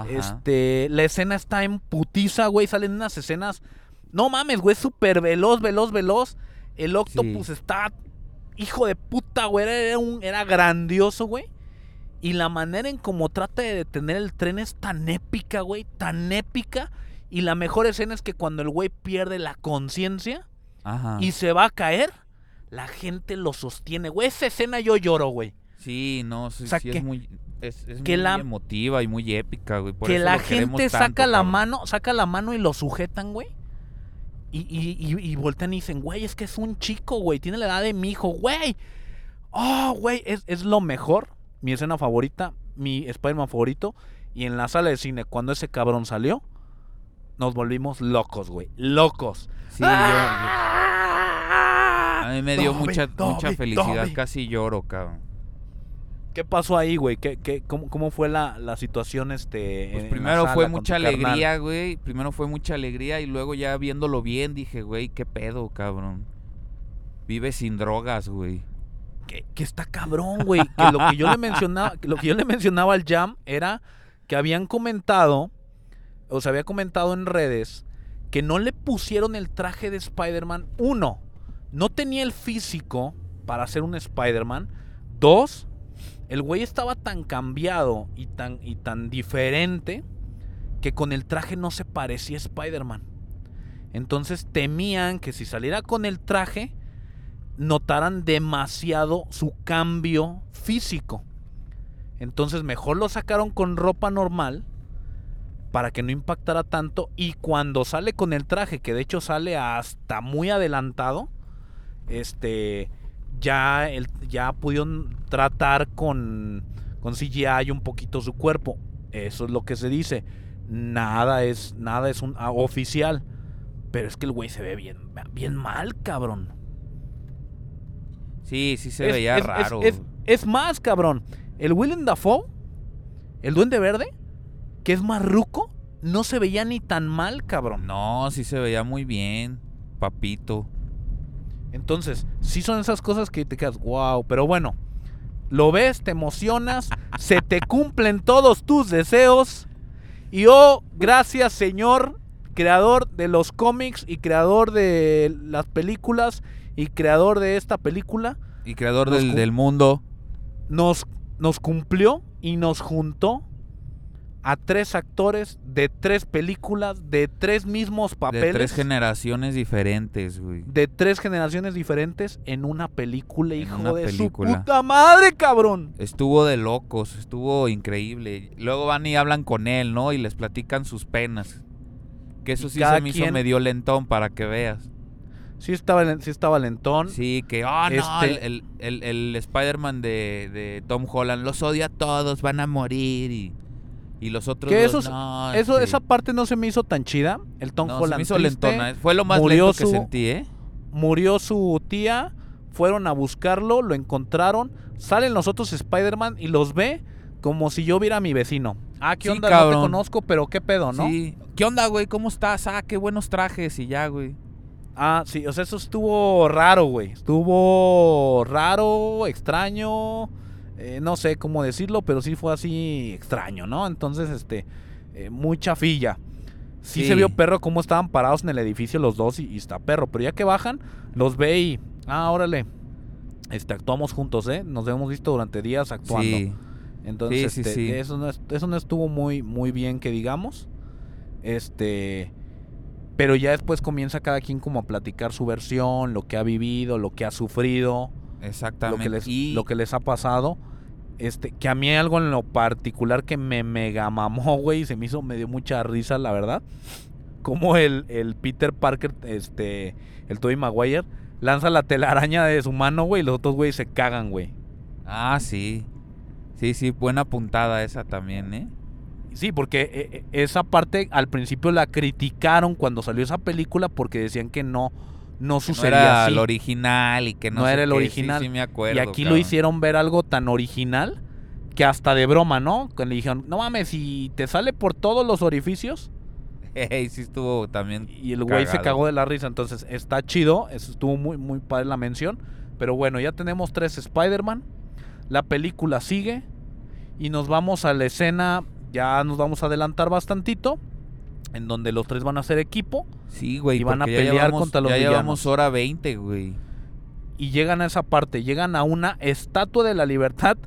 Este, la escena está en putiza, güey. Salen unas escenas. No mames, güey, súper veloz, veloz, veloz. El Octopus Sí. está. Hijo de puta, güey. Era, un, era grandioso, güey. Y la manera en cómo trata de detener el tren es tan épica, güey. Tan épica. Y la mejor escena es que cuando el güey pierde la conciencia y se va a caer, la gente lo sostiene, güey. Esa escena yo lloro, güey. Sí, no, sí, O sea, sí que- es muy Es, es Que muy la- emotiva y muy épica, güey. por que eso la gente saca tanto, la cabrón. mano, saca la mano y lo sujetan, güey. Y, y, y, y voltean y dicen, güey, es que es un chico, güey, tiene la edad de mi hijo, güey. Oh, güey, es, es lo mejor, mi escena favorita, mi Spider-Man favorito. Y en la sala de cine, cuando ese cabrón salió, nos volvimos locos, güey, locos. Sí, yo- yo- a mí me dio Dobby, mucha, Dobby, mucha felicidad. Dobby. Casi lloro, cabrón. ¿Qué pasó ahí, güey? ¿Qué, qué, cómo, cómo fue la, la situación, este, Pues primero sala fue mucha carnal? alegría, güey. Primero fue mucha alegría y luego ya viéndolo bien dije, güey, qué pedo, cabrón. Vive sin drogas, güey. que, que está cabrón, güey. Que lo que yo le mencionaba, que lo que yo le mencionaba al Jam era que habían comentado, o se había comentado en redes, que no le pusieron el traje de Spider-Man. Uno, no tenía el físico para ser un Spider-Man. Dos, el güey estaba tan cambiado y tan, y tan diferente que con el traje no se parecía a Spider-Man. Entonces temían que si saliera con el traje, notaran demasiado su cambio físico. Entonces mejor lo sacaron con ropa normal para que no impactara tanto y cuando sale con el traje, que de hecho sale hasta muy adelantado, este ya el, ya pudieron tratar con con CGI un poquito su cuerpo. Eso es lo que se dice. Nada es nada es un ah, oficial, pero es que el güey se ve bien bien mal, cabrón. Sí, sí se Es- veía es- raro. Es, es más, cabrón. El Willem Dafoe, el Duende Verde, que es más ruco, no se veía ni tan mal, cabrón. No, sí se veía muy bien, papito. Entonces, sí son esas cosas que te quedas, wow. Pero bueno, lo ves, te emocionas, se te cumplen todos tus deseos. Y oh, gracias, Señor, creador de los cómics y creador de las películas y creador de esta película. Y creador del, del mundo. nos, nos cumplió y nos juntó a tres actores de tres películas, de tres mismos De papeles, tres generaciones diferentes, güey. de tres generaciones diferentes en una película, En hijo una de película. su puta madre, cabrón. Estuvo de locos, estuvo increíble. Luego van y hablan con él, ¿no? Y les platican sus penas. Que eso Y sí se me hizo medio lentón para que veas. Sí estaba, sí estaba lentón. Sí, que, oh, no, Este- el, el- el- el Spider-Man de, de Tom Holland los odia a todos, van a morir y, y los otros Que dos, eso es- no, Eso, esa parte no se me hizo tan chida. El Tom no, se Holland me hizo triste, lentona. Fue lo más murió lento que su- sentí, ¿eh? Murió su tía, fueron a buscarlo, lo encontraron. Salen los otros Spider-Man y los ve como si yo viera a mi vecino. Ah, ¿qué Sí, onda? No cabrón. te conozco, pero qué pedo, ¿no? Sí. ¿Qué onda, güey? ¿Cómo estás? Ah, qué buenos trajes y ya, güey. Ah, sí, o sea, eso estuvo raro, güey. Estuvo raro, extraño, eh, no sé cómo decirlo, pero sí fue así extraño, ¿no? Entonces, este, eh, muy chafilla. Sí, Sí. se vio perro cómo estaban parados en el edificio los dos y, y está perro, pero ya que bajan, los ve y, ah, órale, este, actuamos juntos, ¿eh? Nos hemos visto durante días actuando. Sí. Entonces, Sí, este. Eso, no es- eso no estuvo muy, muy bien que digamos. Este. Pero ya después comienza cada quien como a platicar su versión, lo que ha vivido, lo que ha sufrido, lo Exactamente. que les, y lo que les ha pasado. Este, que a mí hay algo en lo particular que me mega mamó, güey, y se me hizo, me dio mucha risa, la verdad. Como el, el Peter Parker, este, el Tobey Maguire, lanza la telaraña de su mano, güey, y los otros, güey, se cagan, güey. Ah, sí. Sí, sí, buena puntada esa también, ¿eh? Sí, porque eh, eh, esa parte al principio la criticaron cuando salió esa película porque decían que no, no Que no sucedía era así. el original y que no, No sé era el qué. Sí, original. Sí, me acuerdo. y aquí lo hicieron ver algo tan original que hasta de broma, ¿no? Cuando le dijeron, no mames, si te sale por todos los orificios. Sí estuvo también. Y el güey se cagó de la risa. Entonces está chido. Eso estuvo muy, muy padre la mención. Pero bueno, ya tenemos tres Spider-Man. La película sigue. Y nos vamos a la escena. Ya nos vamos a adelantar bastantito. En donde los tres van a ser equipo. Sí, güey. Y van a pelear llevamos- contra los Ya villanos. llevamos hora 20, güey. y llegan a esa parte, llegan a una estatua de la libertad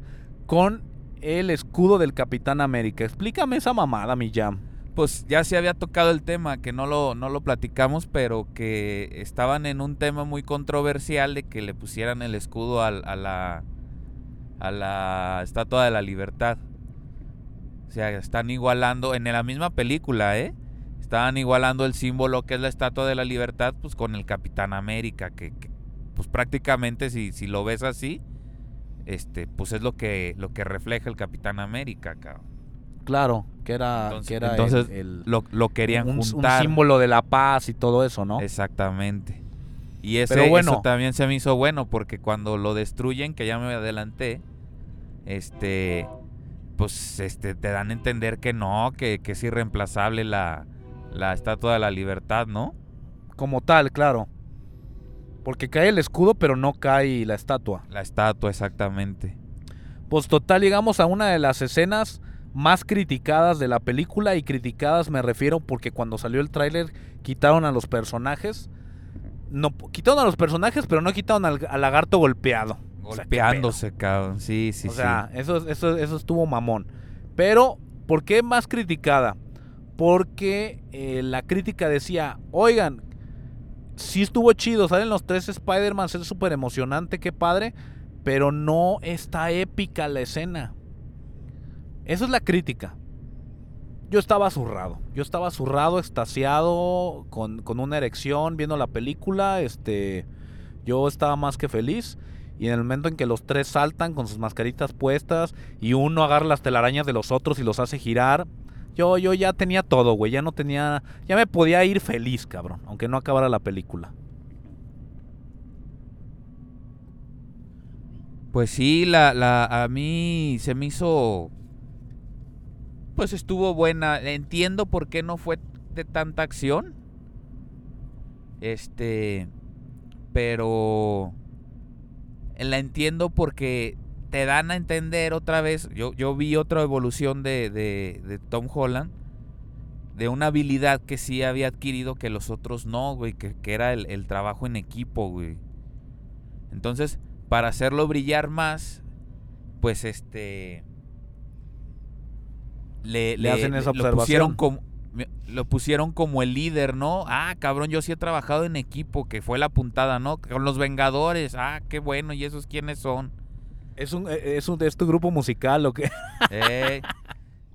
con el escudo del Capitán América. Explícame esa mamada, mi jam. Pues ya se había tocado el tema, que no lo, no lo platicamos, pero que estaban en un tema muy controversial de que le pusieran el escudo al- a, la, a la Estatua de la Libertad. O sea, están igualando en la misma película, ¿eh? Estaban igualando el símbolo que es la Estatua de la Libertad, pues con el Capitán América, que, que, pues prácticamente si, si lo ves así, este, pues es lo que, lo que refleja el Capitán América, cabrón. Claro, que era, Entonces, que era entonces el, Lo, lo querían un, un juntar. símbolo de la paz y todo eso, ¿no? Exactamente. Y ese, Pero bueno. eso también se me hizo bueno porque cuando lo destruyen, que ya me adelanté, este, pues este, te dan a entender que no, que, que es irreemplazable la, la Estatua de la Libertad, ¿no? Como tal, claro. Porque cae el escudo, pero no cae la estatua. La estatua, exactamente. Pues total, llegamos a una de las escenas más criticadas de la película y criticadas me refiero porque cuando salió el tráiler quitaron a los personajes. No, quitaron a los personajes, pero no quitaron al, al lagarto golpeado. O sea. Golpeándose, cabrón. Sí, sí, o sí. sea, eso, eso, eso estuvo mamón. Pero, ¿por qué más criticada? Porque eh, la crítica decía, oigan, sí estuvo chido, salen los tres Spider-Man, es súper emocionante, qué padre, pero no está épica la escena. Esa es la crítica. Yo estaba zurrado, yo estaba zurrado, extasiado, con, con una erección, viendo la película, este, yo estaba más que feliz. Y en el momento en que los tres saltan con sus mascaritas puestas y uno agarra las telarañas de los otros y los hace girar, yo, yo ya tenía todo, güey. Ya no tenía. Ya me podía ir feliz, cabrón. Aunque no acabara la película. Pues sí, la, la, a mí se me hizo. Pues estuvo buena. Entiendo por qué no fue de tanta acción. Este. Pero. La entiendo porque te dan a entender otra vez. Yo, yo vi otra evolución de, de, de Tom Holland. De una habilidad que sí había adquirido que los otros no, güey. Que, que era el, el trabajo en equipo, güey. Entonces, para hacerlo brillar más, pues este le, Le hacen esa lo pusieron observación. como lo pusieron como el líder, ¿no? Ah, cabrón, yo sí he trabajado en equipo, que fue la puntada, ¿no? Con los Vengadores. Ah, qué bueno, ¿y esos quiénes son? ¿Es un, eh, es un es tu grupo musical o qué? Eh,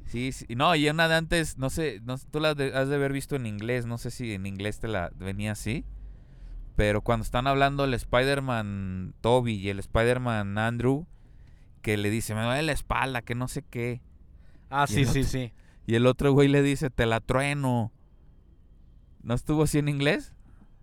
sí, sí, no, y una de antes, no sé, no, tú la de- has de haber visto en inglés, no sé si en inglés te la venía así, pero cuando están hablando el Spider-Man Toby y el Spider-Man Andrew, que le dice, me duele la espalda, que no sé qué, Ah, Y sí, sí, otro- sí. y el otro güey le dice, te la trueno. ¿No estuvo así en inglés?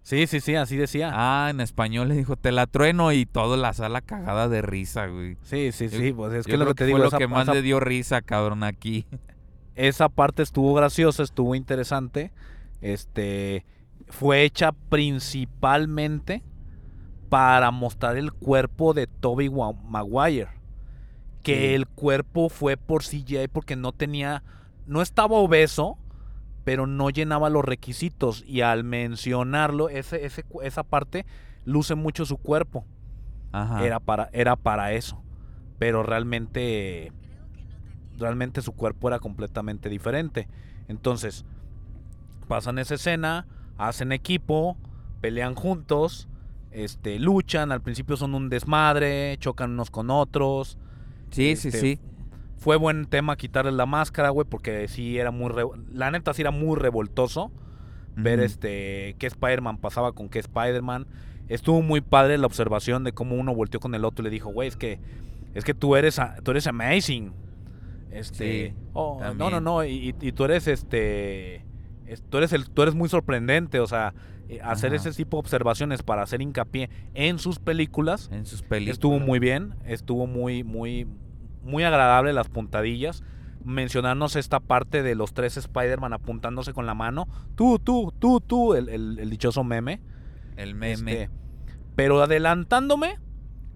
Sí, sí, sí, así decía. Ah, en español le dijo, te la trueno y toda la sala cagada de risa, güey. sí, sí, yo- sí. Pues es que lo que te digo, fue lo esa, que más esa- le dio risa, cabrón, aquí. esa parte estuvo graciosa, estuvo interesante. Este fue hecha principalmente para mostrar el cuerpo de Toby Maguire. Que Sí. el cuerpo fue por CGI porque no tenía, no estaba obeso, pero no llenaba los requisitos. Y al mencionarlo, ese, esa parte luce mucho su cuerpo. Ajá. Era para, era para eso. Pero realmente, realmente su cuerpo era completamente diferente. Entonces, pasan esa escena, hacen equipo, pelean juntos, este, luchan, al principio son un desmadre, chocan unos con otros. Sí, sí, este, sí. Fue buen tema quitarle la máscara, güey, porque sí era muy... re- La neta sí era muy revoltoso ver este qué Spider-Man pasaba con qué Spider-Man. Estuvo muy padre la observación de cómo uno volteó con el otro y le dijo, güey, es que es que tú eres tú eres amazing. Este, Sí, oh, no, no, no, y, y- tú eres este es- tú eres el tú eres muy sorprendente, o sea, eh, hacer Ajá. ese tipo de observaciones para hacer hincapié en sus películas En sus películas. estuvo muy bien, estuvo muy muy muy agradable las puntadillas mencionarnos esta parte de los tres Spider-Man apuntándose con la mano. Tú, tú, tú, tú, el, el- el dichoso meme. El meme. Este, pero adelantándome,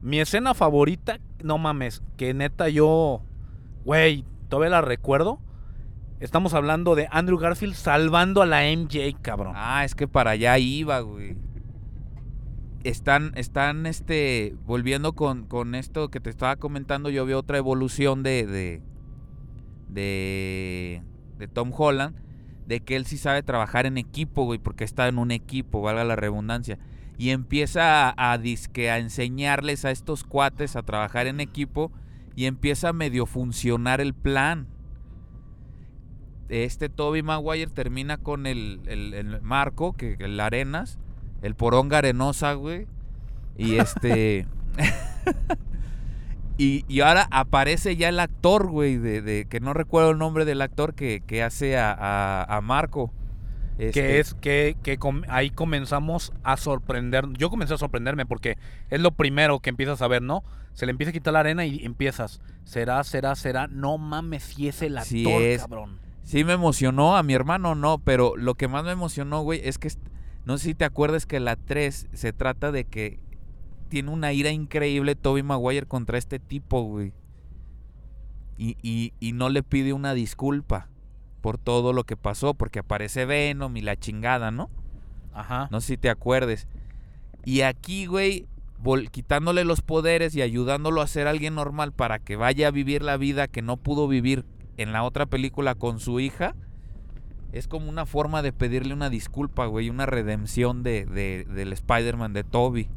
mi escena favorita, no mames, que neta yo, güey, todavía la recuerdo. Estamos hablando de Andrew Garfield salvando a la MJ, cabrón. Ah, es que para allá iba, güey. Están, están, este, volviendo con, con esto que te estaba comentando, yo veo otra evolución de, de, de, Tom Holland, de que él sí sabe trabajar en equipo, güey, porque está en un equipo, valga la redundancia. Y empieza a, a disque a enseñarles a estos cuates a trabajar en equipo y empieza a medio funcionar el plan. este Toby Maguire termina con el, el- el Marco, que el Arenas, el Poronga Arenosa, güey. Y este. y, y ahora aparece ya el actor, güey, de, de- que no recuerdo el nombre del actor que, que hace a, a- a Marco. Este, Que es que, que com- ahí comenzamos a sorprender. Yo comencé a sorprenderme porque es lo primero que empiezas a ver, ¿no? Se le empieza a quitar la arena y empiezas. Será, será, será. No mames, si es el actor, Sí es. cabrón. Sí me emocionó, a mi hermano no, pero lo que más me emocionó, güey, es que, no sé si te acuerdas que la 3 se trata de que tiene una ira increíble Toby Maguire contra este tipo, güey. Y, y- y no le pide una disculpa por todo lo que pasó, porque aparece Venom y la chingada, ¿no? Ajá. No sé si te acuerdes. Y aquí, güey, quitándole los poderes y ayudándolo a ser alguien normal para que vaya a vivir la vida que no pudo vivir en la otra película con su hija, es como una forma de pedirle una disculpa, güey, una redención de, de- del Spider-Man de Toby.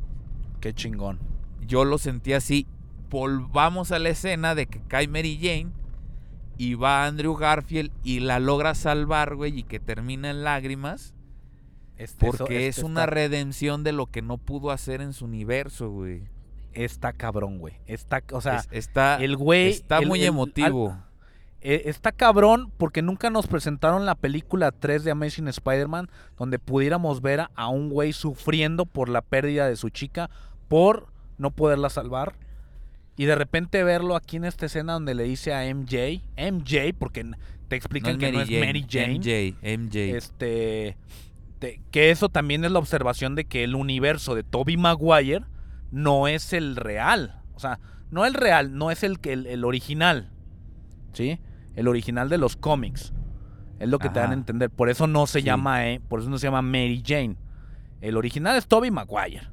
Qué chingón. Yo lo sentí así. Volvamos a la escena de que cae Mary Jane y va Andrew Garfield y la logra salvar, güey, y que termina en lágrimas. Este- Porque eso- es este una está- redención de lo que no pudo hacer en su universo, güey. Está cabrón, güey. Está, o sea, Es- está el güey. está el- muy el- emotivo. al- eh, está cabrón porque nunca nos presentaron la película 3 de Amazing Spider-Man donde pudiéramos ver a, a un güey sufriendo por la pérdida de su chica por no poderla salvar. Y de repente verlo aquí en esta escena donde le dice a MJ, MJ, porque te explican que no es Mary Jane. MJ, MJ. Este, te- que eso también es la observación de que el universo de Toby Maguire no es el real. O sea, no el real, no es el, el original. ¿Sí? El original de los cómics. Es lo que te dan a entender. Por eso no se Sí. llama, eh, por eso no se llama Mary Jane. El original es Toby Maguire.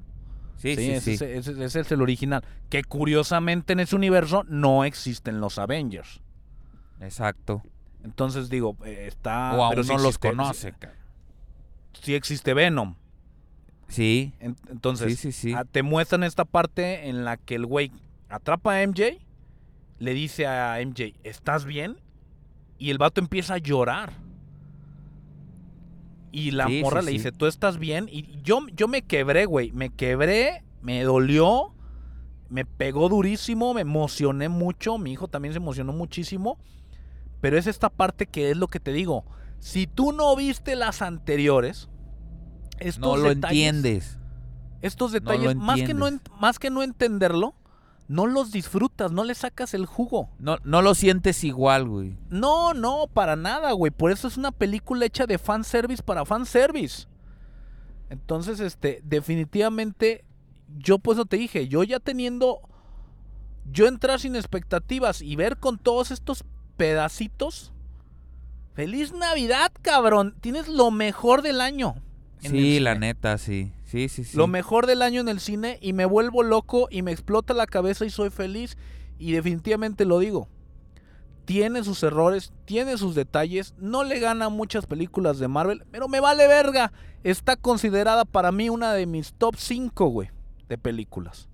sí, Sí, sí, ese, sí. es- ese- ese es el original. Que curiosamente en ese universo no existen los Avengers. Exacto. Entonces digo, eh, está. o pero aún no los conoce. sí- existe Venom. Sí, En- Entonces, sí, sí, sí. ah, te muestran esta parte en la que el güey atrapa a MJ, le dice a MJ, ¿estás bien? Y el vato empieza a llorar. Y la Sí, morra sí, le sí. dice, ¿tú estás bien? Y yo, yo me quebré, güey. Me quebré, me dolió, me pegó durísimo, me emocioné mucho. Mi hijo también se emocionó muchísimo. Pero es esta parte que es lo que te digo. Si tú no viste las anteriores, estos no lo detalles- entiendes. estos No detalles, más, que no, más que no entenderlo, no los disfrutas, no le sacas el jugo. No, no lo sientes igual, güey. No, no, para nada, güey. Por eso es una película hecha de fanservice para fanservice. Entonces, este, definitivamente, yo pues no te dije, yo ya teniendo, yo entrar sin expectativas y ver con todos estos pedacitos. Feliz Navidad, cabrón. Tienes lo mejor del año. Sí, la neta, sí. Sí, sí, sí. Lo mejor del año en el cine y me vuelvo loco y me explota la cabeza y soy feliz y definitivamente lo digo. Tiene sus errores, tiene sus detalles, no le gana muchas películas de Marvel, pero me vale verga. Está considerada para mí una de mis top 5, güey, de películas.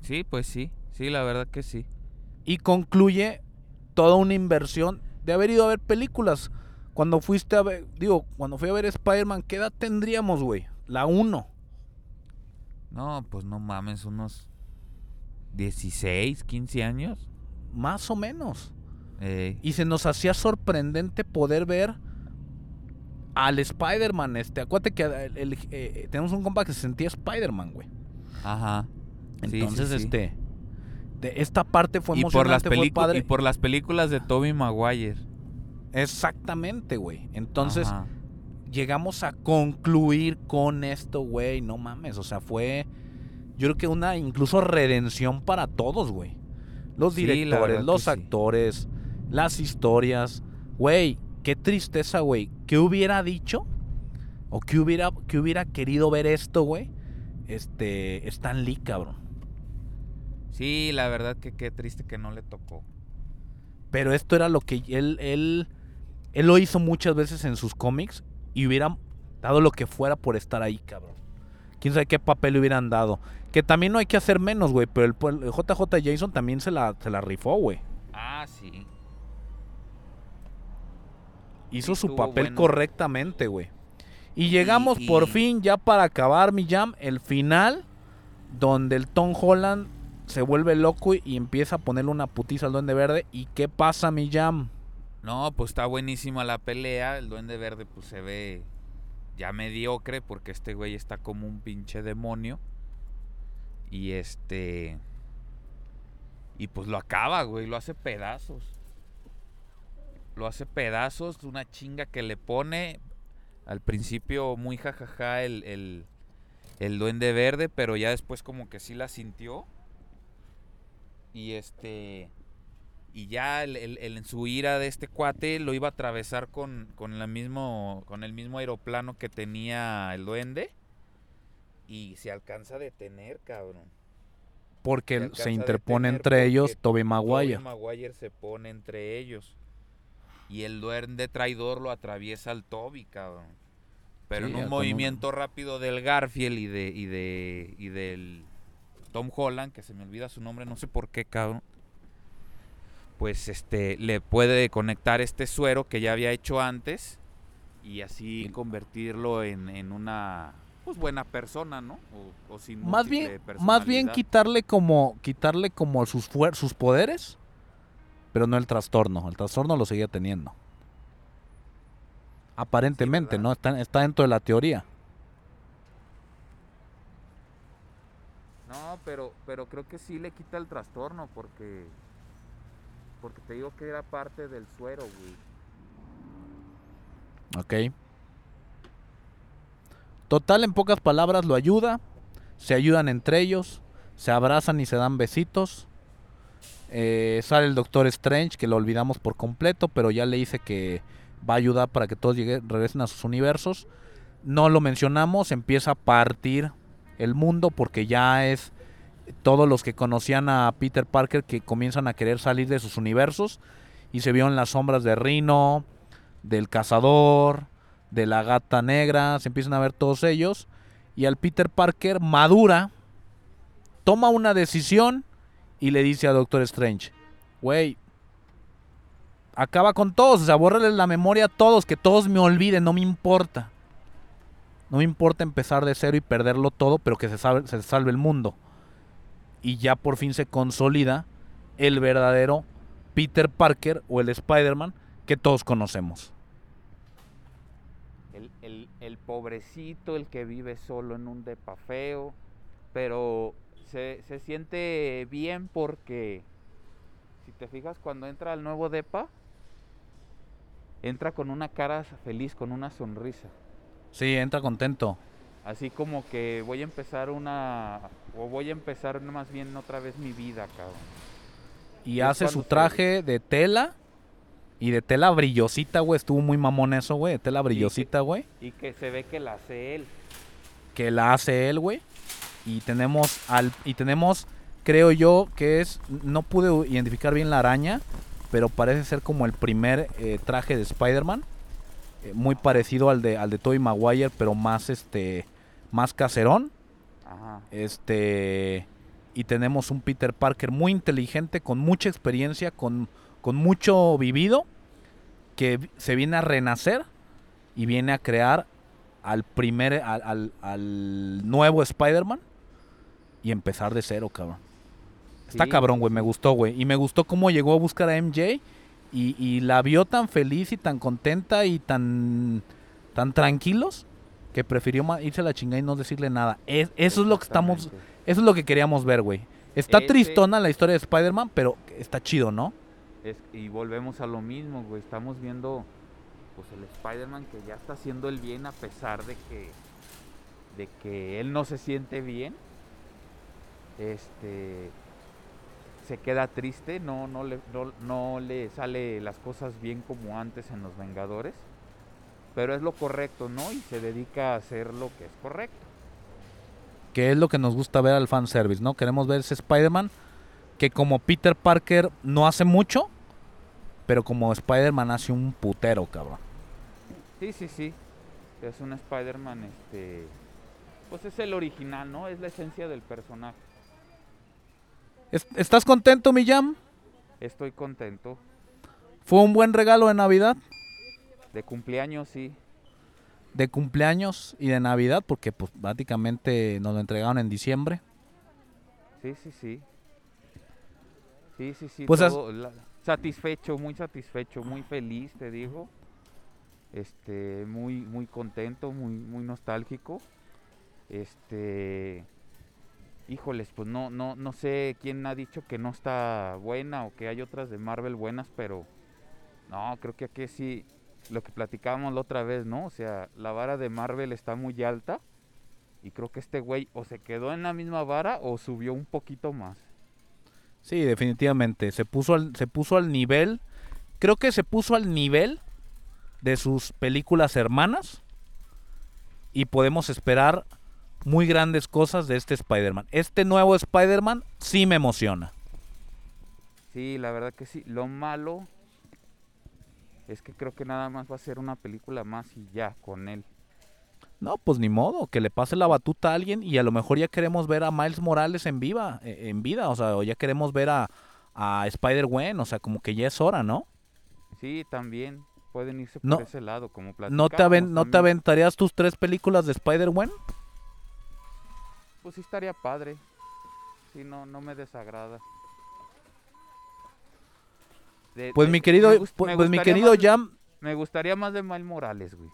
Sí, pues sí. Sí, la verdad que sí. Y concluye toda una inversión de haber ido a ver películas. Cuando fuiste a ver, digo, cuando fui a ver Spider-Man, ¿qué edad tendríamos, güey? La 1. No, pues no mames, unos 16, 15 años. Más o menos. Eh, Y se nos hacía sorprendente poder ver al Spider-Man. Este, acuérdate que el- el- eh, tenemos un compa que se sentía Spider-Man, güey. ajá. Sí, Entonces, sí. este. De esta parte fue y por las fue padre. y por las películas de Toby Maguire. Exactamente, güey. Entonces, Ajá. Llegamos a concluir con esto, güey. No mames. O sea, fue. Yo creo que una incluso redención para todos, güey. Los directores, los sí. actores, las historias. Güey, qué tristeza, güey. ¿Qué hubiera dicho? ¿O qué hubiera, qué hubiera querido ver esto, güey? Este. Stan Lee, cabrón. Sí, la verdad que qué triste que no le tocó. Pero esto era lo que él, él, él lo hizo muchas veces en sus cómics y hubiera dado lo que fuera por estar ahí, cabrón. Quién sabe qué papel le hubieran dado. Que también no hay que hacer menos, güey. Pero el, el JJ Jason también se la, se la rifó, güey. Ah, sí. hizo Sí, su papel bueno. correctamente, güey. Y llegamos y- por fin, ya para acabar mi jam, el final, donde el Tom Holland se vuelve loco y empieza a ponerle una putiza al Duende Verde. ¿Y qué pasa, mi jam? No, pues está buenísima la pelea. El Duende Verde pues se ve ya mediocre porque este güey está como un pinche demonio. Y este... Y pues lo acaba, güey, lo hace pedazos. Lo hace pedazos, una chinga que le pone. Al principio muy jajaja el, el, el Duende Verde, pero ya después como que sí la sintió. Y este... Y ya el- el- el- en su ira de este cuate lo iba a atravesar con, con, la mismo, con el mismo aeroplano que tenía el duende. Y se alcanza a detener, cabrón. Porque Se interpone entre ellos Tobey Maguire. Tobey Maguire se pone entre ellos. Y el duende traidor lo atraviesa al Toby, cabrón. Pero Sí, en un- movimiento rápido del Garfield y de y de y del Tom Holland, que se me olvida su nombre, no sé por qué, cabrón. Pues este le puede conectar este suero que ya había hecho antes y así convertirlo en, en una pues buena persona, ¿no? O, o sin Más bien, más bien quitarle como, quitarle como sus, fuer- sus poderes, pero no el trastorno. El trastorno lo seguía teniendo. Aparentemente. ¿no? Está, está dentro de la teoría. No, pero, pero creo que sí le quita el trastorno porque. Porque te digo que era parte del suero, güey. ¿Ok? Total, en pocas palabras, lo ayuda. Se ayudan entre ellos. Se abrazan y se dan besitos. Eh, sale el Doctor Strange, que lo olvidamos por completo, pero ya le dice que va a ayudar para que todos llegue- regresen a sus universos. No lo mencionamos, empieza a partir el mundo porque ya es todos los que conocían a Peter Parker que comienzan a querer salir de sus universos y se vio en las sombras de Rino, del cazador, de la gata negra, se empiezan a ver todos ellos y al Peter Parker madura, toma una decisión y le dice a Doctor Strange, güey, acaba con todos, o sea, la memoria a todos, que todos me olviden, no me importa. No me importa empezar de cero y perderlo todo, pero que se salve, se salve el mundo. Y ya por fin se consolida el verdadero Peter Parker o el Spider-Man que todos conocemos. El, el, el pobrecito, el que vive solo en un depa feo. Pero se, se siente bien porque. Si te fijas, cuando entra al nuevo depa. Entra con una cara feliz, con una sonrisa. Sí, entra contento. Así como que voy a empezar una. O voy a empezar más bien otra vez mi vida, cabrón. Y Es hace su se- traje de tela. Y de tela brillosita, güey. Estuvo muy mamón eso, güey. De tela brillosita, güey. Y que se ve que la hace él. Que la hace él, güey. Y tenemos al. Y tenemos, creo yo, que es. No pude identificar bien la araña. Pero parece ser como el primer eh, traje de Spider-Man. eh, muy parecido al de al de Tobey Maguire, pero más este. Más caserón. Ajá. Este. Y tenemos un Peter Parker muy inteligente, con mucha experiencia, con, con mucho vivido, que se viene a renacer y viene a crear al primer, al, al- al nuevo Spider-Man y empezar de cero, cabrón. Está Sí, cabrón, güey, me gustó, güey. Y me gustó cómo llegó a buscar a MJ y, y la vio tan feliz y tan contenta y tan, tan tranquilos que prefirió irse a la chingada y no decirle nada. Es- eso es lo que estamos, eso es lo que queríamos ver, güey. Está tristona la historia de Spider-Man, pero está chido, ¿no? Es- y volvemos a lo mismo, güey. Estamos viendo pues el Spider-Man que ya está haciendo el bien a pesar de que de que él no se siente bien. Este se queda triste, no no le no, no le sale las cosas bien como antes en los Vengadores. Pero es lo correcto, ¿no? Y se dedica a hacer lo que es correcto. Que es lo que nos gusta ver al fanservice, ¿no? Queremos ver ese Spider-Man que como Peter Parker no hace mucho, pero como Spider-Man hace un putero, cabrón. Sí, sí, sí. Es un Spider-Man, este. Pues es el original, ¿no? Es la esencia del personaje. Es- ¿Estás contento, mi Jam? Estoy contento. ¿Fue un buen regalo de Navidad? De cumpleaños, sí. De cumpleaños y de Navidad, porque pues prácticamente nos lo entregaron en diciembre. Sí, sí, sí. Sí, sí, sí. Pues has- todo, la- satisfecho, muy satisfecho, muy feliz, te digo. Este, muy, muy contento, muy, muy nostálgico. Este, híjoles, pues no, no, no sé quién ha dicho que no está buena o que hay otras de Marvel buenas, pero no, creo que aquí sí, lo que platicábamos la otra vez, ¿no? O sea, la vara de Marvel está muy alta. Y creo que este güey o se quedó en la misma vara o subió un poquito más. Sí, definitivamente. Se puso al, se puso al nivel. Creo que se puso al nivel de sus películas hermanas. Y podemos esperar muy grandes cosas de este Spider-Man. Este nuevo Spider-Man sí me emociona. Sí, la verdad que sí. Lo malo es que creo que nada más va a ser una película más y ya con él. No, pues ni modo, que le pase la batuta a alguien y a lo mejor ya queremos ver a Miles Morales en viva, eh, en vida, o sea, o ya queremos ver a, a Spider-Gwen, o sea, como que ya es hora, ¿no? Sí, también pueden irse No- por ese lado, como ¿No te, aven- ¿No te aventarías tus tres películas de Spider-Gwen? Pues sí estaría padre. Sí, no, no me desagrada. De- Pues de- mi querido, me gust- pues, me pues mi querido más- Jam, Me gustaría más de Miles Morales, güey.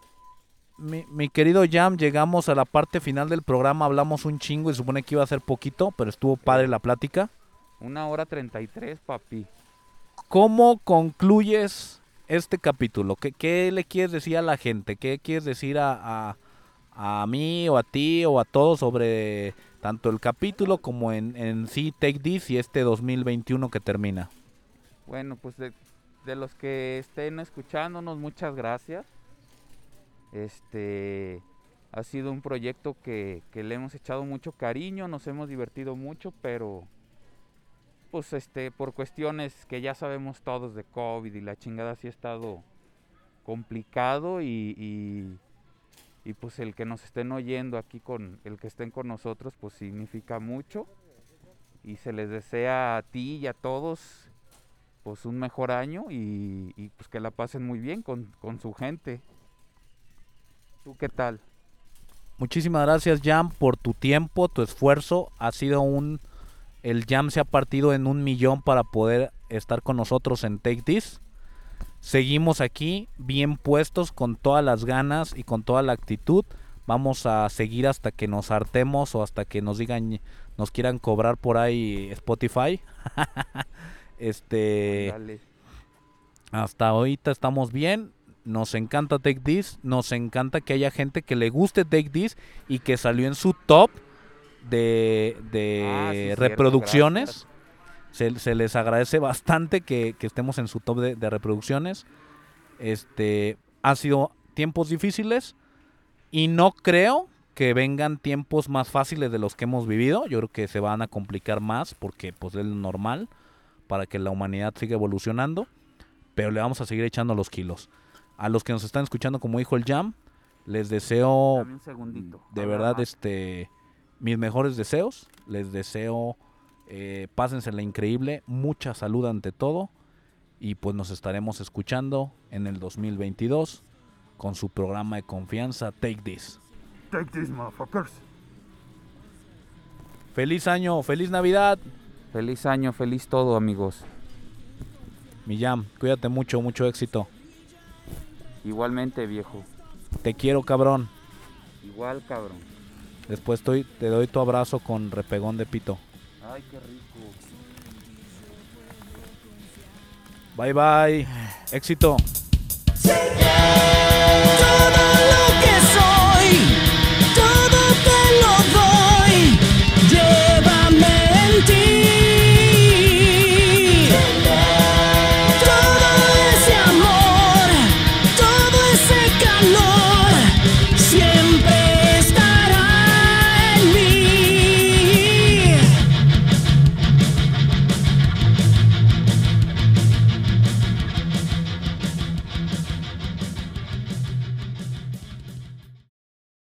mi, mi querido Jam, llegamos a la parte final del programa, hablamos un chingo y supone que iba a ser poquito, pero estuvo padre la plática. Una hora treinta y tres, papi. ¿Cómo concluyes este capítulo? ¿Qué, qué le quieres decir a la gente? ¿Qué quieres decir a, a, a mí o a ti o a todos sobre tanto el capítulo como en, en sí Take This y este 2021 que termina? Bueno, pues de, los que estén escuchándonos, muchas gracias. Este ha sido un proyecto que, que le hemos echado mucho cariño, nos hemos divertido mucho, pero pues este, por cuestiones que ya sabemos todos de COVID y la chingada sí ha estado complicado y, y, y, pues el que nos estén oyendo aquí con el que estén con nosotros pues significa mucho y se les desea a ti y a todos pues un mejor año y, y, pues que la pasen muy bien con, con su gente. ¿Tú qué tal? Muchísimas gracias Jam por tu tiempo, tu esfuerzo. Ha sido un... El Jam se ha partido en un millón para poder estar con nosotros en Take This. Seguimos aquí bien puestos con todas las ganas y con toda la actitud. Vamos a seguir hasta que nos hartemos o hasta que nos digan, nos quieran cobrar por ahí Spotify. este, Dale. hasta ahorita estamos bien. Nos encanta Take This. Nos encanta que haya gente que le guste Take This y que salió en su top de, de Ah, sí, reproducciones. Se, se les agradece bastante que, que estemos en su top de, de reproducciones. Este, han sido tiempos difíciles y no creo que vengan tiempos más fáciles de los que hemos vivido. Yo creo que se van a complicar más porque pues es lo normal para que la humanidad siga evolucionando. Pero le vamos a seguir echando los kilos. A los que nos están escuchando, como dijo el Jam, les deseo Dame un segundito. de verdad este mis mejores deseos les deseo eh, pásensela increíble mucha salud ante todo y pues nos estaremos escuchando en el 2022 con su programa de confianza Take This Take this, motherfuckers. feliz año feliz navidad Feliz año, feliz todo, amigos. mi jam cuídate mucho mucho éxito Igualmente, viejo. te quiero cabrón Igual, cabrón. después estoy, te doy tu abrazo con repegón de pito Ay, qué rico. bye bye éxito